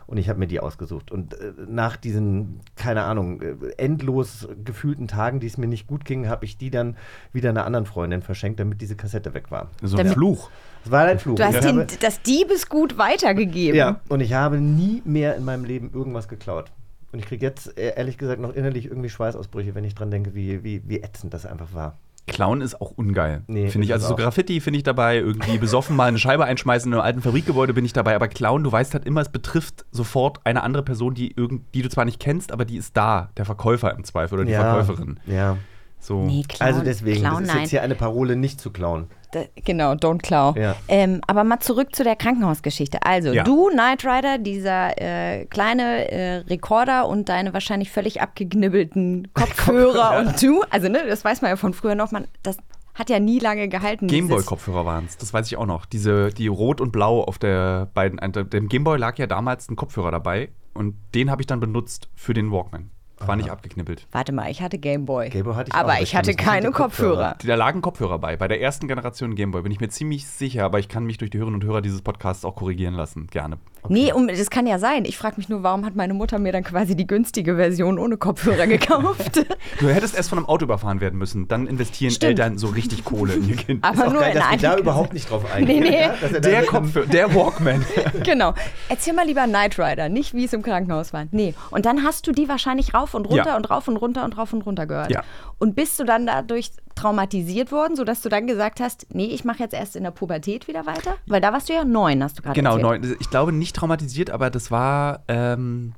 Und ich habe mir die ausgesucht. Und äh, nach diesen, keine Ahnung, äh, endlos gefühlten Tagen, die es mir nicht gut ging, habe ich die dann wieder einer anderen Freundin verschenkt, damit diese Kassette weg war. So ein Fluch. Es war ein Fluch. Du hast den, habe, das Diebesgut weitergegeben. ja, und ich habe nie mehr in meinem Leben irgendwas geklaut. Und ich kriege jetzt äh, ehrlich gesagt noch innerlich irgendwie Schweißausbrüche, wenn ich dran denke, wie, wie, wie ätzend das einfach war. Klauen ist auch ungeil. Nee, finde ich. Also so. Graffiti finde ich dabei, irgendwie besoffen mal eine Scheibe einschmeißen in einem alten Fabrikgebäude bin ich dabei. Aber Klauen, du weißt halt immer, es betrifft sofort eine andere Person, die, irgend, die du zwar nicht kennst, aber die ist da. Der Verkäufer im Zweifel oder die Verkäuferin. Ja. So. Nee, klauen, Also deswegen, klauen, das ist jetzt hier eine Parole, nicht zu klauen. Da, genau, don't claw. Ja. Ähm, aber mal zurück zu der Krankenhausgeschichte. Also, Ja. du, Knight Rider, dieser äh, kleine äh, Rekorder und deine wahrscheinlich völlig abgeknibbelten Kopfhörer und du, also ne, das weiß man ja von früher noch, man, das hat ja nie lange gehalten. Gameboy-Kopfhörer waren es, das weiß ich auch noch. Diese, die rot und blau auf der beiden. Dem Gameboy lag ja damals ein Kopfhörer dabei und den habe ich dann benutzt für den Walkman. War nicht abgeknippelt. Warte mal, ich hatte Gameboy. Gameboy hatte ich aber auch, ich hatte keine Kopfhörer. Kopfhörer. Da lagen Kopfhörer bei. Bei der ersten Generation Gameboy bin ich mir ziemlich sicher, aber ich kann mich durch die Hörerinnen und Hörer dieses Podcasts auch korrigieren lassen. Gerne. Nee, um, das kann ja sein. Ich frage mich nur, warum hat meine Mutter mir dann quasi die günstige Version ohne Kopfhörer gekauft? Du hättest erst von einem Auto überfahren werden müssen. Dann investieren Stimmt. Eltern so richtig Kohle in ihr Kind. aber Auch nur geil, in dass wir da überhaupt nicht drauf eingehen. Nee, nee. ja? Er Der Kopfhörer, der Walkman. Genau. Erzähl mal lieber Knight Rider, nicht wie es im Krankenhaus war. Nee. Und dann hast du die wahrscheinlich rauf und runter Ja. und rauf und runter und rauf und runter gehört. Ja. Und bist du dann dadurch traumatisiert worden, sodass du dann gesagt hast, nee, ich mache jetzt erst in der Pubertät wieder weiter? Weil da warst du ja neun, hast du gerade Genau, erzählt. neun. Ich glaube nicht traumatisiert, aber das war ähm,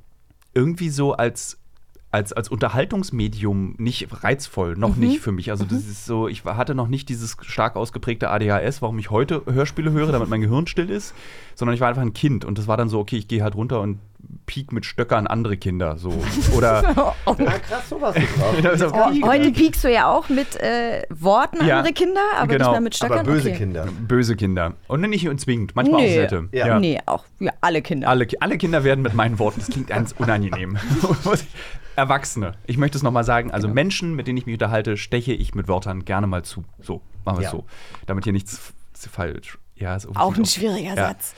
irgendwie so als, als, als Unterhaltungsmedium nicht reizvoll, noch Mhm. nicht für mich. Also das ist so, ich hatte noch nicht dieses stark ausgeprägte ADHS, warum ich heute Hörspiele höre, damit mein Gehirn still ist, sondern ich war einfach ein Kind und das war dann so, okay, ich gehe halt runter und piek mit Stöckern andere Kinder so. Oder Ah, krass, sowas Oh, heute piekst du ja auch mit äh, Worten Ja, andere Kinder, aber genau. nicht mehr mit Stöckern. Aber böse okay. Kinder. böse Kinder. Und nicht zwingend, manchmal Nee. auch nette. Ja. Nee, auch ja, alle Kinder. Alle, alle Kinder werden mit meinen Worten, das klingt ganz unangenehm. Erwachsene. Ich möchte es nochmal sagen, also Menschen, mit denen ich mich unterhalte, steche ich mit Wörtern gerne mal zu. So, machen wir es Ja. so. Damit hier nichts falsch. Ja, ist auch ein schwieriger Ja. Satz.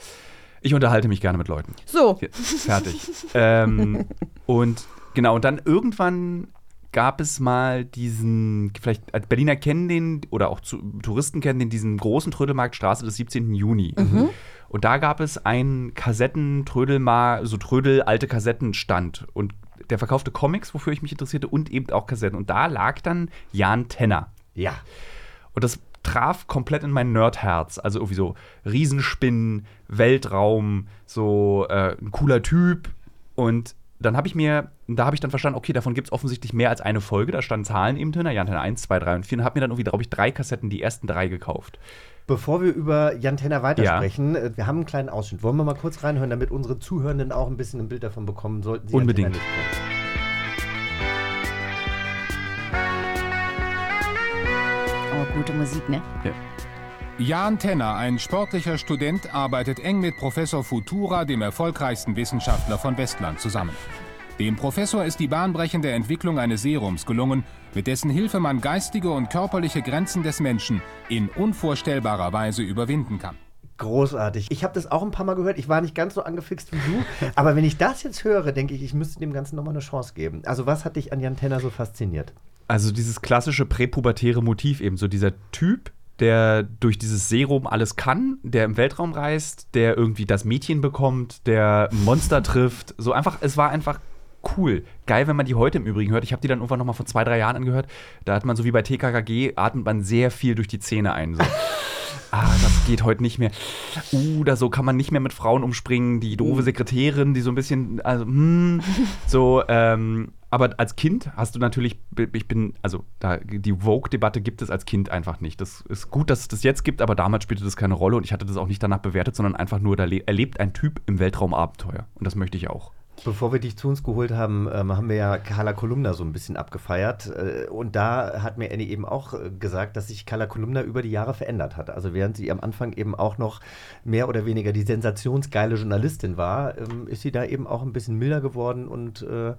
Ich unterhalte mich gerne mit Leuten. So, Ja, Fertig. ähm, und genau, und dann irgendwann gab es mal diesen, vielleicht als Berliner kennen den oder auch zu, Touristen kennen den, diesen großen Trödelmarkt Straße des 17. Juni. Und da gab es einen Kassetten-Trödelmar, so Trödel, alte Kassettenstand. Und der verkaufte Comics, wofür ich mich interessierte, und eben auch Kassetten. Und da lag dann Jan Tenner. Ja. Und das traf komplett in mein Nerdherz. Also irgendwie so Riesenspinnen, Weltraum, so äh, ein cooler Typ. Und dann habe ich mir, da habe ich dann verstanden, okay, davon gibt es offensichtlich mehr als eine Folge. Da standen Zahlen eben drin, Tenner 1, 2, 3 und 4. Und habe mir dann irgendwie, glaube ich, drei Kassetten, die ersten drei gekauft. Bevor wir über Jan Tenner weitersprechen, äh, wir haben einen kleinen Ausschnitt. Wollen wir mal kurz reinhören, damit unsere Zuhörenden auch ein bisschen ein Bild davon bekommen sollten? sie Unbedingt. Musik, ne? Jan Tenner, ein sportlicher Student, arbeitet eng mit Professor Futura, dem erfolgreichsten Wissenschaftler von Westland, zusammen. Dem Professor ist die bahnbrechende Entwicklung eines Serums gelungen, mit dessen Hilfe man geistige und körperliche Grenzen des Menschen in unvorstellbarer Weise überwinden kann. Großartig. Ich habe das auch ein paar Mal gehört. Ich war nicht ganz so angefixt wie du. aber wenn ich das jetzt höre, denke ich, ich müsste dem Ganzen nochmal eine Chance geben. Also, was hat dich an Jan Tenner so fasziniert? Also dieses klassische präpubertäre Motiv eben, so dieser Typ, der durch dieses Serum alles kann, der im Weltraum reist, der irgendwie das Mädchen bekommt, der Monster trifft. So einfach, es war einfach cool. Geil, wenn man die heute im Übrigen hört. Ich habe die dann irgendwann noch mal vor zwei, drei Jahren angehört. Da hat man so wie bei TKKG, atmet man sehr viel durch die Zähne ein. So. ah, das geht heute nicht mehr. Uh, da so kann man nicht mehr mit Frauen umspringen. Die doofe Sekretärin, die so ein bisschen, also, hm, so, ähm, aber als Kind hast du natürlich, ich bin, also da, die Vogue-Debatte gibt es als Kind einfach nicht. Das ist gut, dass es das jetzt gibt, aber damals spielte das keine Rolle und ich hatte das auch nicht danach bewertet, sondern einfach nur, da le- erlebt ein Typ im Weltraumabenteuer. Und das möchte ich auch. Bevor wir dich zu uns geholt haben, ähm, haben wir ja Carla Kolumna so ein bisschen abgefeiert. Äh, und da hat mir Annie eben auch äh, gesagt, dass sich Carla Kolumna über die Jahre verändert hat. Also während sie am Anfang eben auch noch mehr oder weniger die sensationsgeile Journalistin war, ähm, ist sie da eben auch ein bisschen milder geworden und äh,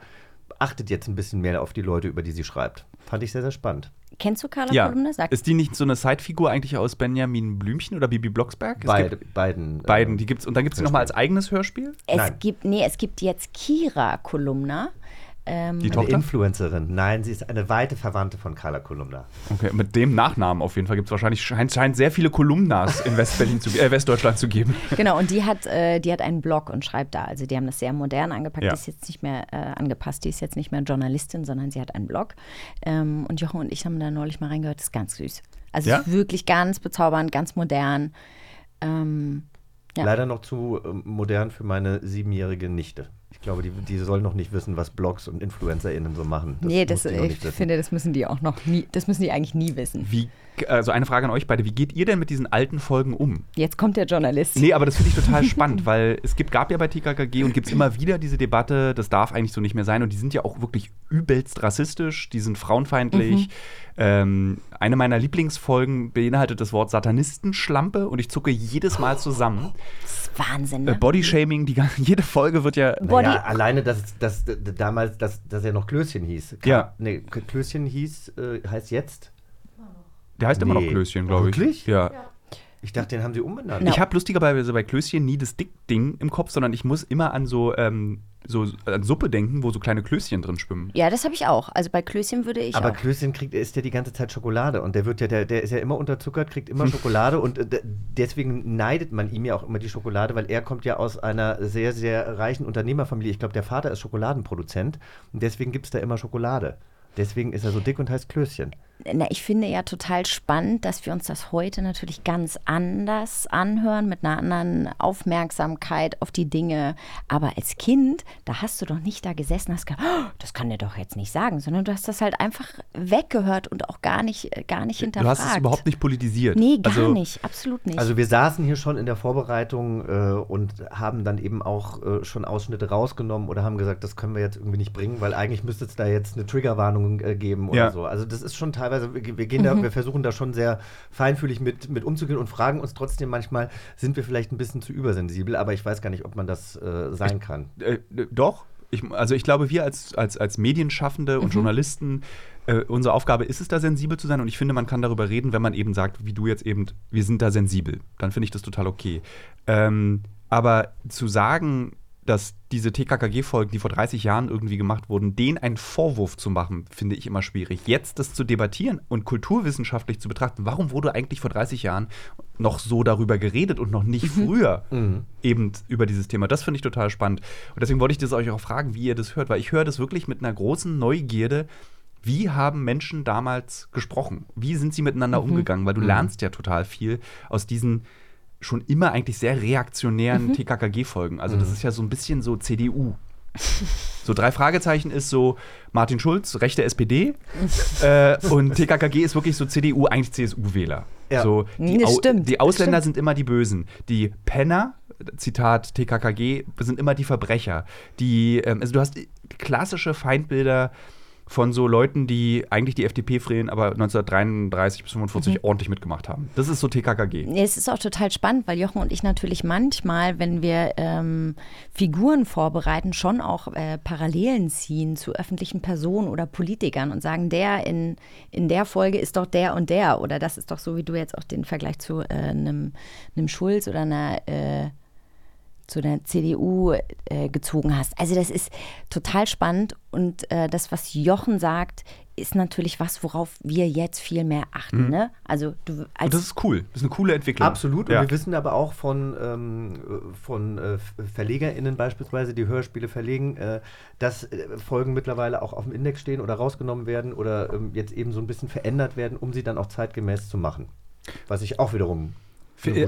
achtet jetzt ein bisschen mehr auf die Leute, über die sie schreibt. Fand ich sehr, sehr spannend. Kennst du Carla Ja. Kolumna? Sag Ist die nicht so eine Sidefigur eigentlich aus Benjamin Blümchen oder Bibi Blocksberg? Es Beide, gibt beiden. beiden. ähm, Die gibt's, und dann gibt es nochmal als eigenes Hörspiel? Es Nein. gibt, nee, es gibt jetzt Kira Kolumna. Ähm, Die Eine Tochter? Influencerin. Nein, sie ist eine weite Verwandte von Carla Kolumna. Okay, mit dem Nachnamen auf jeden Fall gibt es wahrscheinlich, scheint, scheint sehr viele Kolumnas in Westberlin zu, äh, Westdeutschland zu geben. Genau, und die hat, äh, die hat einen Blog und schreibt da. Also die haben das sehr modern angepackt. Ja. Die ist jetzt nicht mehr äh, angepasst, die ist jetzt nicht mehr Journalistin, sondern sie hat einen Blog. Ähm, und Jochen und ich haben da neulich mal reingehört, das ist ganz süß. Also Ja? wirklich ganz bezaubernd, ganz modern. Ähm, Ja. Leider noch zu ähm, modern für meine siebenjährige Nichte. Ich glaube, die, die soll noch nicht wissen, was Blogs und InfluencerInnen so machen. nee, das, die noch ich finde, das müssen die auch noch nie, das müssen die eigentlich nie wissen. Wie, also eine Frage an euch beide, wie geht ihr denn mit diesen alten Folgen um? Jetzt kommt der Journalist. Nee, aber das finde ich total spannend, weil es gibt, gab ja bei TKKG und gibt es immer wieder diese Debatte, das darf eigentlich so nicht mehr sein. Und die sind ja auch wirklich übelst rassistisch, die sind frauenfeindlich. Ähm, eine meiner Lieblingsfolgen beinhaltet das Wort Satanistenschlampe und ich zucke jedes Mal zusammen. Wahnsinn, Äh, ne? Bodyshaming, die jede Folge wird ja. Body- Naja, alleine, dass, dass, dass damals, dass, dass er noch Klößchen hieß. Ka- Ja. Nee, Klößchen hieß, äh, heißt jetzt. Der heißt immer noch Nee. Klößchen, glaube ich. Wirklich? Ja. Ich dachte, den haben sie umbenannt. Ich habe lustigerweise bei Klößchen nie das Dick-Ding im Kopf, sondern ich muss immer an so, ähm, so an Suppe denken, wo so kleine Klößchen drin schwimmen. Ja, das habe ich auch. Also bei Klößchen würde ich Aber auch. Klößchen kriegt, isst ja die ganze Zeit Schokolade und der wird ja, der, der ist ja immer unterzuckert, kriegt immer Schokolade und äh, deswegen neidet man ihm ja auch immer die Schokolade, weil er kommt ja aus einer sehr, sehr reichen Unternehmerfamilie. Ich glaube, der Vater ist Schokoladenproduzent und deswegen gibt es da immer Schokolade. Deswegen ist er so dick und heißt Klößchen. Na, ich finde ja total spannend, dass wir uns das heute natürlich ganz anders anhören, mit einer anderen Aufmerksamkeit auf die Dinge. Aber als Kind, da hast du doch nicht da gesessen, hast gedacht, oh, das kann der doch jetzt nicht sagen, sondern du hast das halt einfach weggehört und auch gar nicht, gar nicht Du hinterfragt. hast es überhaupt nicht politisiert. Nee, gar also, nicht, absolut nicht. Also wir saßen hier schon in der Vorbereitung äh, und haben dann eben auch äh, schon Ausschnitte rausgenommen oder haben gesagt, das können wir jetzt irgendwie nicht bringen, weil eigentlich müsste es da jetzt eine Triggerwarnung äh, geben oder Ja. so. Also das ist schon teilweise, wir, wir gehen da, Mhm. wir versuchen da schon sehr feinfühlig mit, mit umzugehen und fragen uns trotzdem manchmal, sind wir vielleicht ein bisschen zu übersensibel, aber ich weiß gar nicht, ob man das äh, sein kann. Äh, äh, doch. Ich, also ich glaube, wir als, als, als Medienschaffende und Journalisten, äh, unsere Aufgabe ist es, da sensibel zu sein. Und ich finde, man kann darüber reden, wenn man eben sagt, wie du jetzt eben, wir sind da sensibel. Dann finde ich das total okay. Ähm, aber zu sagen, dass diese TKKG-Folgen, die vor 30 Jahren irgendwie gemacht wurden, denen einen Vorwurf zu machen, finde ich immer schwierig. Jetzt das zu debattieren und kulturwissenschaftlich zu betrachten, warum wurde eigentlich vor 30 Jahren noch so darüber geredet und noch nicht früher eben über dieses Thema, das finde ich total spannend. Und deswegen wollte ich das euch auch fragen, wie ihr das hört, weil ich höre das wirklich mit einer großen Neugierde. Wie haben Menschen damals gesprochen? Wie sind sie miteinander umgegangen? Weil du lernst ja total viel aus diesen schon immer eigentlich sehr reaktionären TKKG-Folgen. Also das ist ja so ein bisschen so CDU. So drei Fragezeichen ist so Martin Schulz, rechte SPD äh, und TKKG ist wirklich so CDU, eigentlich CSU-Wähler. Ja. So, die, Au stimmt, die Ausländer stimmt. sind immer die Bösen. Die Penner, Zitat TKKG, sind immer die Verbrecher. Die, ähm, also du hast klassische Feindbilder von so Leuten, die eigentlich die FDP frehen, aber 1933 bis 45 ordentlich mitgemacht haben. Das ist so TKKG. Nee, Es ist auch total spannend, weil Jochen und ich natürlich manchmal, wenn wir ähm, Figuren vorbereiten, schon auch äh, Parallelen ziehen zu öffentlichen Personen oder Politikern und sagen, der in, in der Folge ist doch der und der. Oder das ist doch so, wie du jetzt auch den Vergleich zu äh, einem, einem Schulz oder einer äh, zu der CDU äh, gezogen hast. Also das ist total spannend und äh, das, was Jochen sagt, ist natürlich was, worauf wir jetzt viel mehr achten. Ne? Also du Und als das ist cool. Das ist eine coole Entwicklung. Absolut. Ja. Und wir wissen aber auch von, ähm, von äh, VerlegerInnen beispielsweise, die Hörspiele verlegen, äh, dass äh, Folgen mittlerweile auch auf dem Index stehen oder rausgenommen werden oder ähm, jetzt eben so ein bisschen verändert werden, um sie dann auch zeitgemäß zu machen. Was ich auch wiederum.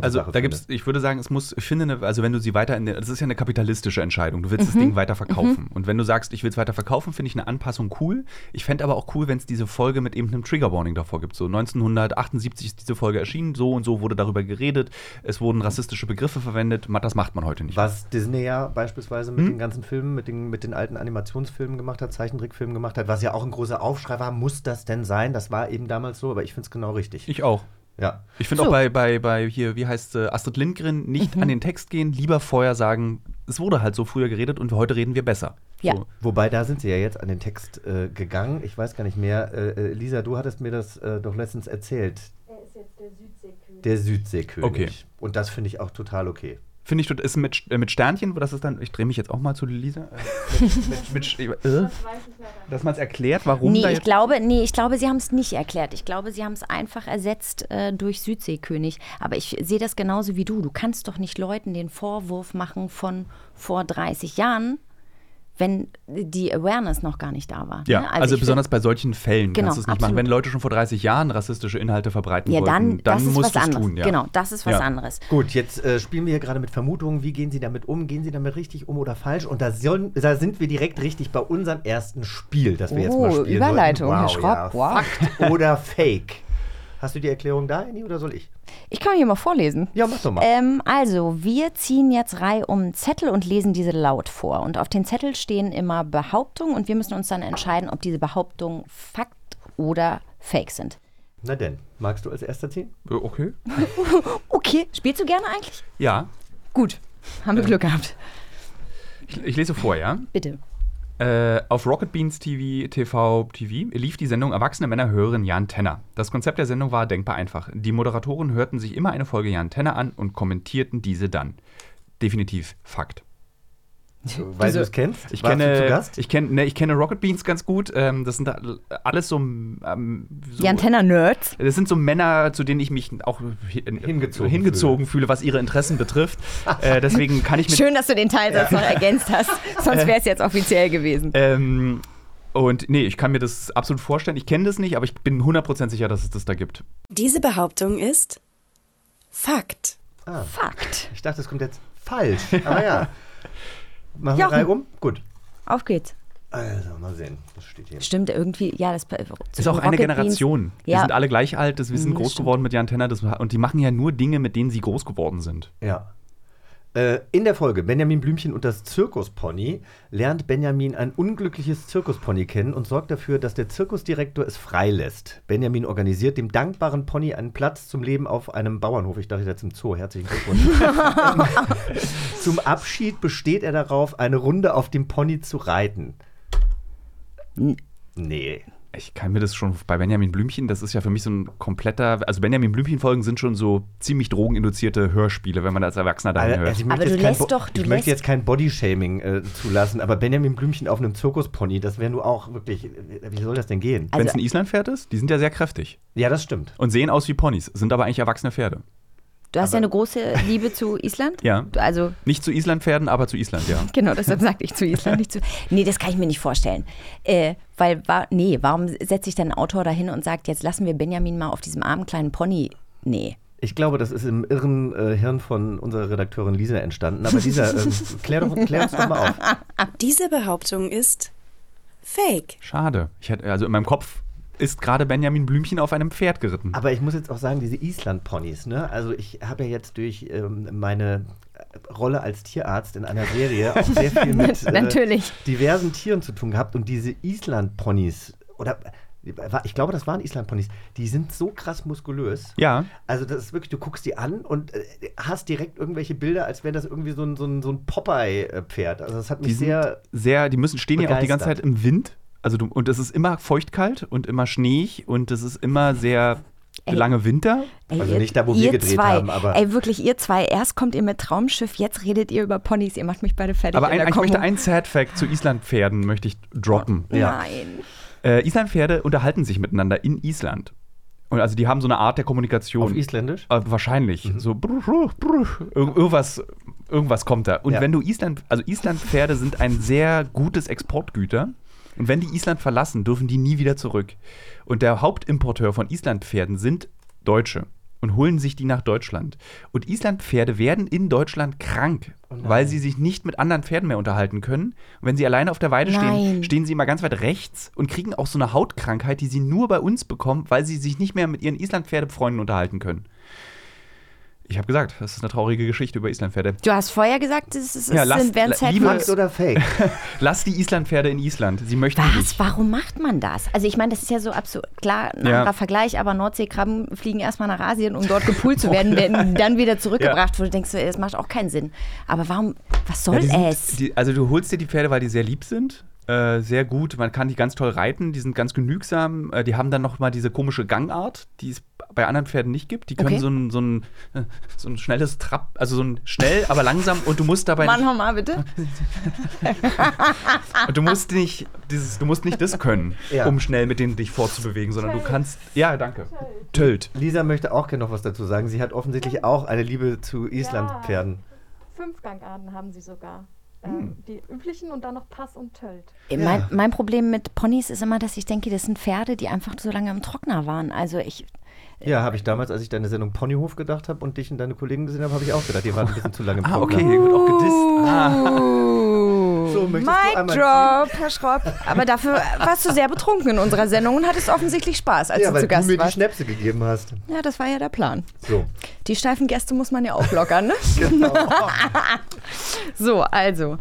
Also Sache da gibt's, ich würde sagen, es muss, ich finde, eine, also wenn du sie weiter in der, das ist ja eine kapitalistische Entscheidung. Du willst Mhm. das Ding weiter verkaufen. Und wenn du sagst, ich will es weiter verkaufen, finde ich eine Anpassung cool. Ich fände aber auch cool, wenn es diese Folge mit eben einem Trigger Warning davor gibt. So 1978 ist diese Folge erschienen, so und so wurde darüber geredet, es wurden rassistische Begriffe verwendet. Das macht man heute nicht. Was Disney ja beispielsweise mit Hm? den ganzen Filmen, mit den, mit den alten Animationsfilmen gemacht hat, Zeichentrickfilmen gemacht hat, was ja auch ein großer Aufschrei war, muss das denn sein? Das war eben damals so, aber ich finde es genau richtig. Ich auch. Ja. Ich finde So. auch bei, bei, bei hier, wie heißt äh, Astrid Lindgren, nicht Mhm. an den Text gehen, lieber vorher sagen, es wurde halt so früher geredet und heute reden wir besser. Ja. So. Wobei, da sind sie ja jetzt an den Text äh, gegangen. Ich weiß gar nicht mehr. Äh, äh, Lisa, du hattest mir das äh, doch letztens erzählt. Er ist jetzt der Südseekönig. Der Südseekönig. Okay. Und das finde ich auch total okay. Finde ich, ist mit, äh, mit Sternchen, das ist dann, ich drehe mich jetzt auch mal zu Lisa. Äh, mit, mit, mit, äh, dass man es erklärt, warum Nee, da ich glaube, nee, ich glaube, sie haben es nicht erklärt. Ich glaube, sie haben es einfach ersetzt äh, durch Südseekönig. Aber ich sehe das genauso wie du. Du kannst doch nicht Leuten den Vorwurf machen von vor 30 Jahren, wenn die Awareness noch gar nicht da war. Ja, ne? also, ich besonders bei solchen Fällen Genau, kannst du es nicht absolut. machen. Wenn Leute schon vor 30 Jahren rassistische Inhalte verbreiten ja, dann, wollten, dann musst was du es anderes. tun. Ja. Genau, das ist was Ja. anderes. Gut, jetzt äh, spielen wir hier gerade mit Vermutungen. Wie gehen Sie damit um? Gehen Sie damit richtig um oder falsch? Und da, sollen, da sind wir direkt richtig bei unserem ersten Spiel, das wir jetzt mal Oh, spielen Überleitung, sollten. Herr Wow, Schropp, ja. wow. Fakt oder Fake? Hast du die Erklärung da, Annie, oder soll ich? Ich kann hier mal vorlesen. Ja, mach doch mal. Ähm, also, wir ziehen jetzt Reihe um Zettel und lesen diese laut vor. Und auf den Zettel stehen immer Behauptungen und wir müssen uns dann entscheiden, ob diese Behauptungen Fakt oder Fake sind. Na denn, magst du als erster ziehen? Äh, Okay. Okay, spielst du gerne eigentlich? Ja. Gut. Haben wir Glück gehabt. Ich, ich lese vor, ja? Bitte. Äh, auf Rocket Beans TV, TV, TV lief die Sendung Erwachsene Männer hören Jan Tenner. Das Konzept der Sendung war denkbar einfach. Die Moderatoren hörten sich immer eine Folge Jan Tenner an und kommentierten diese dann. Definitiv Fakt. Weil du es kennst? Ich Warst du zu kenne, Gast? ich, kenne, ne, ich kenne Rocket Beans ganz gut. Ähm, das sind da alles so, ähm, so Die Antenna-Nerds. Das sind so Männer, zu denen ich mich auch hin- Hingezogen hingezogen fühle, was ihre Interessen betrifft. äh, deswegen kann ich mit Schön, dass du den Teilsatz noch ergänzt hast. Sonst wäre es jetzt offiziell gewesen. Ähm, und nee, ich kann mir das absolut vorstellen. Ich kenne das nicht, aber ich bin 100% sicher, dass es das da gibt. Diese Behauptung ist Fakt. Ah, Fakt. ich dachte, es kommt jetzt falsch. Aber ja. Machen wir Jochen. Reihe um? Gut. Auf geht's. Also, mal sehen. Das steht hier. Stimmt, irgendwie, ja, das Ist auch eine Rocket Generation. Wir Ja, sind alle gleich alt, das, wir sind Mhm, groß stimmt. geworden mit Jan Tenner das, und die machen ja nur Dinge, mit denen sie groß geworden sind. Ja. Äh, in der Folge Benjamin Blümchen und das Zirkuspony lernt Benjamin ein unglückliches Zirkuspony kennen und sorgt dafür, dass der Zirkusdirektor es freilässt. Benjamin organisiert dem dankbaren Pony einen Platz zum Leben auf einem Bauernhof. Ich dachte jetzt im Zoo. Herzlichen Glückwunsch. zum Abschied besteht er darauf, eine Runde auf dem Pony zu reiten. Nee. Ich kann mir das schon bei Benjamin Blümchen, das ist ja für mich so ein kompletter, also Benjamin Blümchen-Folgen sind schon so ziemlich drogeninduzierte Hörspiele, wenn man als Erwachsener Also, hört. also ich Aber möchte du jetzt kein lässt Bo- doch- du ich möchte jetzt kein Bodyshaming äh, zulassen, aber Benjamin Blümchen auf einem Zirkuspony, das wäre nur auch wirklich, äh, wie soll das denn gehen? Also Wenn es ein Islandpferd ist, die sind ja sehr kräftig Ja, das stimmt. und sehen aus wie Ponys, sind aber eigentlich erwachsene Pferde. Du hast ja eine große Liebe zu Island. Ja. Du- Also, Nicht zu Islandpferden, aber zu Island, ja. genau, deshalb sagte ich zu Island nicht zu. Nee, das kann ich mir nicht vorstellen. Äh, weil, nee, warum setzt sich denn ein Autor dahin und sagt, jetzt lassen wir Benjamin mal auf diesem armen kleinen Pony? Nee. Ich glaube, das ist im irren äh, Hirn von unserer Redakteurin Lisa entstanden. Aber Lisa, ähm, klär, doch, klär uns doch mal auf. Diese Behauptung ist Fake. Schade. Ich hätte, also in meinem Kopf ist gerade Benjamin Blümchen auf einem Pferd geritten. Aber ich muss jetzt auch sagen, diese Island-Ponys, ne? Also ich habe ja jetzt durch ähm, meine äh, Rolle als Tierarzt in einer Serie auch sehr viel mit äh, Natürlich. diversen Tieren zu tun gehabt. Und diese Island-Ponys, oder ich glaube, das waren Island-Ponys, die sind so krass muskulös. Ja. Also das ist wirklich, du guckst die an und äh, hast direkt irgendwelche Bilder, als wäre das irgendwie so ein, so ein, so ein Popeye-Pferd. Also das hat mich Die sehr... sehr, die müssen stehen ja auch die ganze begeistert. Zeit im Wind. Also du, und es ist immer feuchtkalt und immer schneeig und es ist immer sehr Ey. lange Winter. Ey, Also nicht da, wo wir gedreht zwei, haben, aber- Ey, wirklich, ihr zwei. Erst kommt ihr mit Traumschiff, jetzt redet ihr über Ponys. Ihr macht mich beide fertig. Aber in ein, ich möchte einen Sad Fact zu Islandpferden möchte ich droppen. Ja. Nein. Äh, Islandpferde unterhalten sich miteinander in Island. Und also die haben so eine Art der Kommunikation. Auf Isländisch? Äh, wahrscheinlich. So brr, brr, brr, Ir irgendwas, irgendwas kommt da. Und Ja. wenn du Island, also Islandpferde sind ein sehr gutes Exportgüter. Und wenn die Island verlassen, dürfen die nie wieder zurück. Und der Hauptimporteur von Islandpferden sind Deutsche und holen sich die nach Deutschland. Und Islandpferde werden in Deutschland krank, weil sie sich nicht mit anderen Pferden mehr unterhalten können. Und wenn sie alleine auf der Weide stehen, Nein. stehen sie immer ganz weit rechts und kriegen auch so eine Hautkrankheit, die sie nur bei uns bekommen, weil sie sich nicht mehr mit ihren Islandpferdefreunden unterhalten können. Ich habe gesagt, das ist eine traurige Geschichte über Islandpferde. Du hast vorher gesagt, es, ist, Ja, es lasst- sind, wären. Fakt oder Fake? Lass die Islandpferde in Island. Sie möchten Was? nicht. Warum macht man das? Also ich meine, das ist ja so absurd. Klar, ein Ja. anderer Vergleich, aber Nordseekrabben fliegen erstmal nach Asien, um dort gepult zu werden, werden dann wieder zurückgebracht, wo du denkst, das macht auch keinen Sinn. Aber warum, was soll Ja, die sind, es? Die, also du holst dir die Pferde, weil die sehr lieb sind. Äh, sehr gut, man kann die ganz toll reiten, die sind ganz genügsam. Äh, die haben dann noch mal diese komische Gangart, die es bei anderen Pferden nicht gibt. Die können Okay. so, ein, so, ein, äh, so ein schnelles Trab, also so ein schnell, aber langsam und du musst dabei Mann, nicht, hör mal bitte. und du musst nicht dieses, du musst nicht das können, Ja. um schnell mit denen dich fortzubewegen, sondern du kannst, ja, danke. Tölt. Lisa möchte auch gerne noch was dazu sagen. Sie hat offensichtlich auch eine Liebe zu Islandpferden. Fünf Gangarten haben sie sogar. Ähm, Hm. Die üblichen und dann noch Pass und Tölt. Mein, mein Problem mit Ponys ist immer, dass ich denke, das sind Pferde, die einfach so lange im Trockner waren. Also ich, Ja, habe ich damals, als ich deine Sendung Ponyhof gedacht habe und dich und deine Kollegen gesehen habe, habe ich auch gedacht, ihr wart ein bisschen zu lange im Ah, Trockner. okay, hier wird auch gedisst. Ah. So, möchtest Mic du Drop, Herr Schropp. Aber dafür warst du sehr betrunken in unserer Sendung und hattest offensichtlich Spaß, als Ja, du weil zu du Gast mir die warst. Schnäpse gegeben hast. Ja, das war ja der Plan. So. Die steifen Gäste muss man ja auch lockern, ne? Genau. so, also.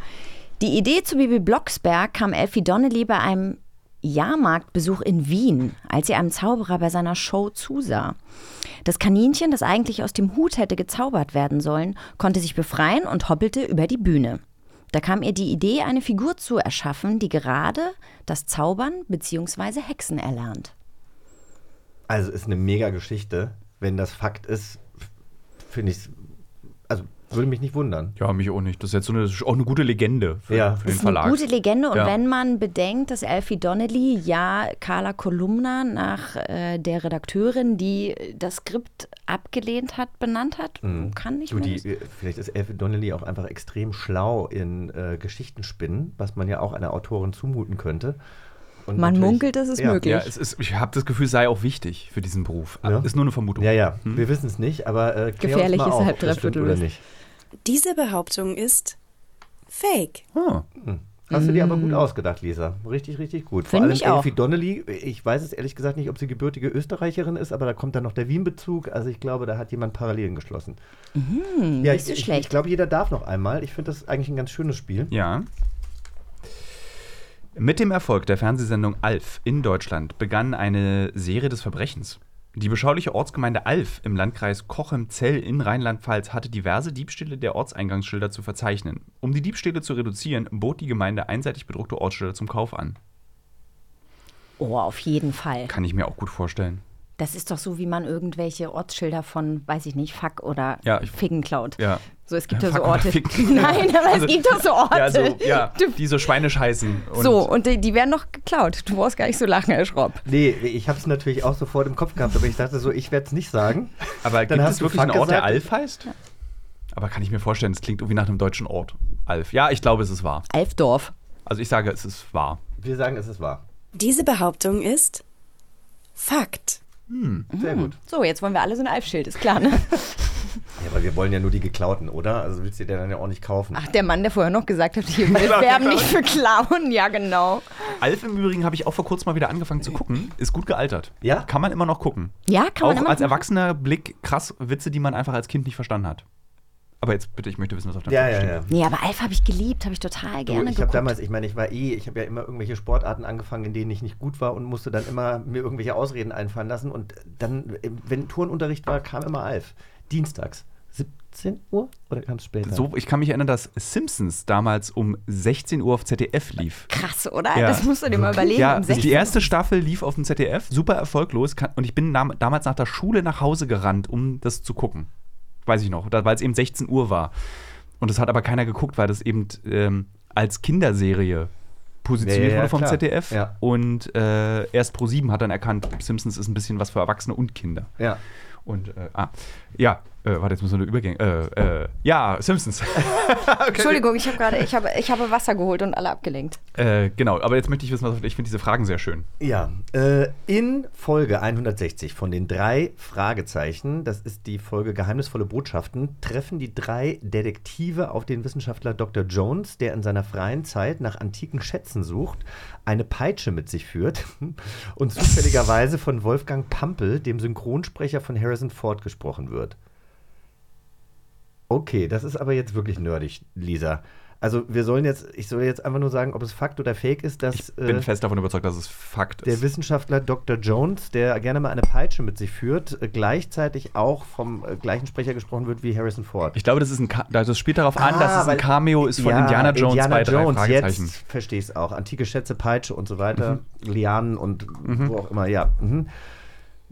Die Idee zu Bibi Blocksberg kam Elfie Donnelly bei einem Jahrmarktbesuch in Wien, als sie einem Zauberer bei seiner Show zusah. Das Kaninchen, das eigentlich aus dem Hut hätte gezaubert werden sollen, konnte sich befreien und hoppelte über die Bühne. Da kam ihr die Idee, eine Figur zu erschaffen, die gerade das Zaubern bzw. Hexen erlernt. Also ist eine mega Geschichte. Wenn das Fakt ist, finde ich also würde mich nicht wundern. Ja, mich auch nicht. Das ist jetzt so eine, das ist auch eine gute Legende für, Ja. für Das den ist eine Verlag. gute Legende und Ja. wenn man bedenkt, dass Alfie Donnelly ja Carla Kolumna nach äh, der Redakteurin, die das Skript abgelehnt hat, benannt hat, kann ich Mhm. Du, die, äh, vielleicht ist Elfie Donnelly auch einfach extrem schlau in äh, Geschichtenspinnen, was man ja auch einer Autorin zumuten könnte. Und Man munkelt, es ist ja. möglich. Ja, es ist, ich habe das Gefühl, es sei auch wichtig für diesen Beruf. Ja. Ist nur eine Vermutung. Ja, ja, Hm? wir wissen es nicht, aber äh, uns mal auf, halb das dreiviertel oder nicht. Diese Behauptung ist fake. Ah. Hast du dir aber gut ausgedacht, Lisa. Richtig, richtig gut. Vor allem ich auch. Elfie Donnelly, ich weiß es ehrlich gesagt nicht, ob sie gebürtige Österreicherin ist, aber da kommt dann noch der Wien-Bezug. Also ich glaube, da hat jemand Parallelen geschlossen. Mhm, ja, nicht ich, so ich, schlecht. ich glaube, jeder darf noch einmal. Ich finde das eigentlich ein ganz schönes Spiel. Ja. Mit dem Erfolg der Fernsehsendung Alf in Deutschland begann eine Serie des Verbrechens. Die beschauliche Ortsgemeinde Alf im Landkreis Cochem-Zell in Rheinland-Pfalz hatte diverse Diebstähle der Ortseingangsschilder zu verzeichnen. Um die Diebstähle zu reduzieren, bot die Gemeinde einseitig bedruckte Ortsschilder zum Kauf an. Oh, auf jeden Fall. Kann ich mir auch gut vorstellen. Das ist doch so, wie man irgendwelche Ortsschilder von, weiß ich nicht, Fuck oder Ja, ich- Ficken klaut. Ja. So, es gibt ja so Orte. Ficken. Nein, aber Also- es gibt doch so Orte. Ja, so, ja die so schweinisch heißen. Und so, und die, die werden doch geklaut. Du brauchst gar nicht so lachen, Herr Schropp. Nee, ich habe es natürlich auch sofort im Kopf gehabt, aber ich dachte so, ich werde es nicht sagen. Aber Dann gibt hast es du wirklich einen Ort, der gesagt. Alf heißt? Aber kann ich mir vorstellen, das klingt irgendwie nach einem deutschen Ort. Alf. Ja, ich glaube, es ist wahr. Alfdorf. Also ich sage, es ist wahr. Wir sagen, es ist wahr. Diese Behauptung ist Fakt. Sehr gut. So, jetzt wollen wir alle so ein Alf-Schild, ist klar, ne? Ja, aber wir wollen ja nur die geklauten, oder? Also willst du dir dann ja auch nicht kaufen. Ach, der Mann, der vorher noch gesagt hat, hier, wir werben nicht für Klauen. Ja, genau. Alf im Übrigen habe ich auch vor kurzem mal wieder angefangen zu gucken. Ist gut gealtert. Ja? Kann man immer noch gucken. Ja, kann man auch immer als noch- erwachsener Blick krass Witze, die man einfach als Kind nicht verstanden hat. Aber jetzt bitte, ich möchte wissen, was auf der Ja, ja, steht. ja. Nee, aber Alf habe ich geliebt, habe ich total Du, gerne ich habe damals, ich meine, ich war eh, ich habe ja immer irgendwelche Sportarten angefangen, in denen ich nicht gut war und musste dann immer mir irgendwelche Ausreden einfallen lassen. Und dann, äh, wenn Turnunterricht war, kam immer Alf. Dienstags. 17 Uhr oder kam es später? So, ich kann mich erinnern, dass Simpsons damals um 16 Uhr auf ZDF lief. Krass, oder? Ja. Das musst du dir mal überlegen. Ja, um die 16 erste Staffel lief auf dem ZDF, super erfolglos. Und ich bin damals nach der Schule nach Hause gerannt, um das zu gucken. Weiß ich noch, weil es eben 16 Uhr war. Und das hat aber keiner geguckt, weil das eben ähm, als Kinderserie positioniert ja, wurde vom klar. ZDF. Ja. Und äh, erst Pro7 hat dann erkannt, Simpsons ist ein bisschen was für Erwachsene und Kinder. Ja. Und, äh, ah, ja, äh, warte, jetzt müssen wir eine Übergänge. Äh, äh, ja, Simpsons. Entschuldigung, ich habe gerade, ich habe, ich habe Wasser geholt und alle abgelenkt. äh, genau, aber jetzt möchte ich wissen, was ich finde diese Fragen sehr schön. Ja, äh, in Folge 160 von den drei Fragezeichen, das ist die Folge Geheimnisvolle Botschaften, treffen die drei Detektive auf den Wissenschaftler Dr. Jones, der in seiner freien Zeit nach antiken Schätzen sucht, eine Peitsche mit sich führt und zufälligerweise von Wolfgang Pampel, dem Synchronsprecher von Harrison Ford, gesprochen wird. Okay, das ist aber jetzt wirklich nerdig, Lisa. Also wir sollen jetzt, ich soll jetzt einfach nur sagen, ob es Fakt oder Fake ist, dass Ich bin fest davon überzeugt, dass es Fakt der ist. Wissenschaftler Dr. Jones, der gerne mal eine Peitsche mit sich führt, äh, gleichzeitig auch vom äh, gleichen Sprecher gesprochen wird wie Harrison Ford. Ich glaube, das ist ein Ka das spielt darauf an, dass es ein Cameo ist von ja, Indiana Jones Indiana bei drei Jones, Fragezeichen. Jetzt verstehe ich es auch. Antike Schätze, Peitsche und so weiter, Lianen und Mhm. wo auch immer, ja. Mhm.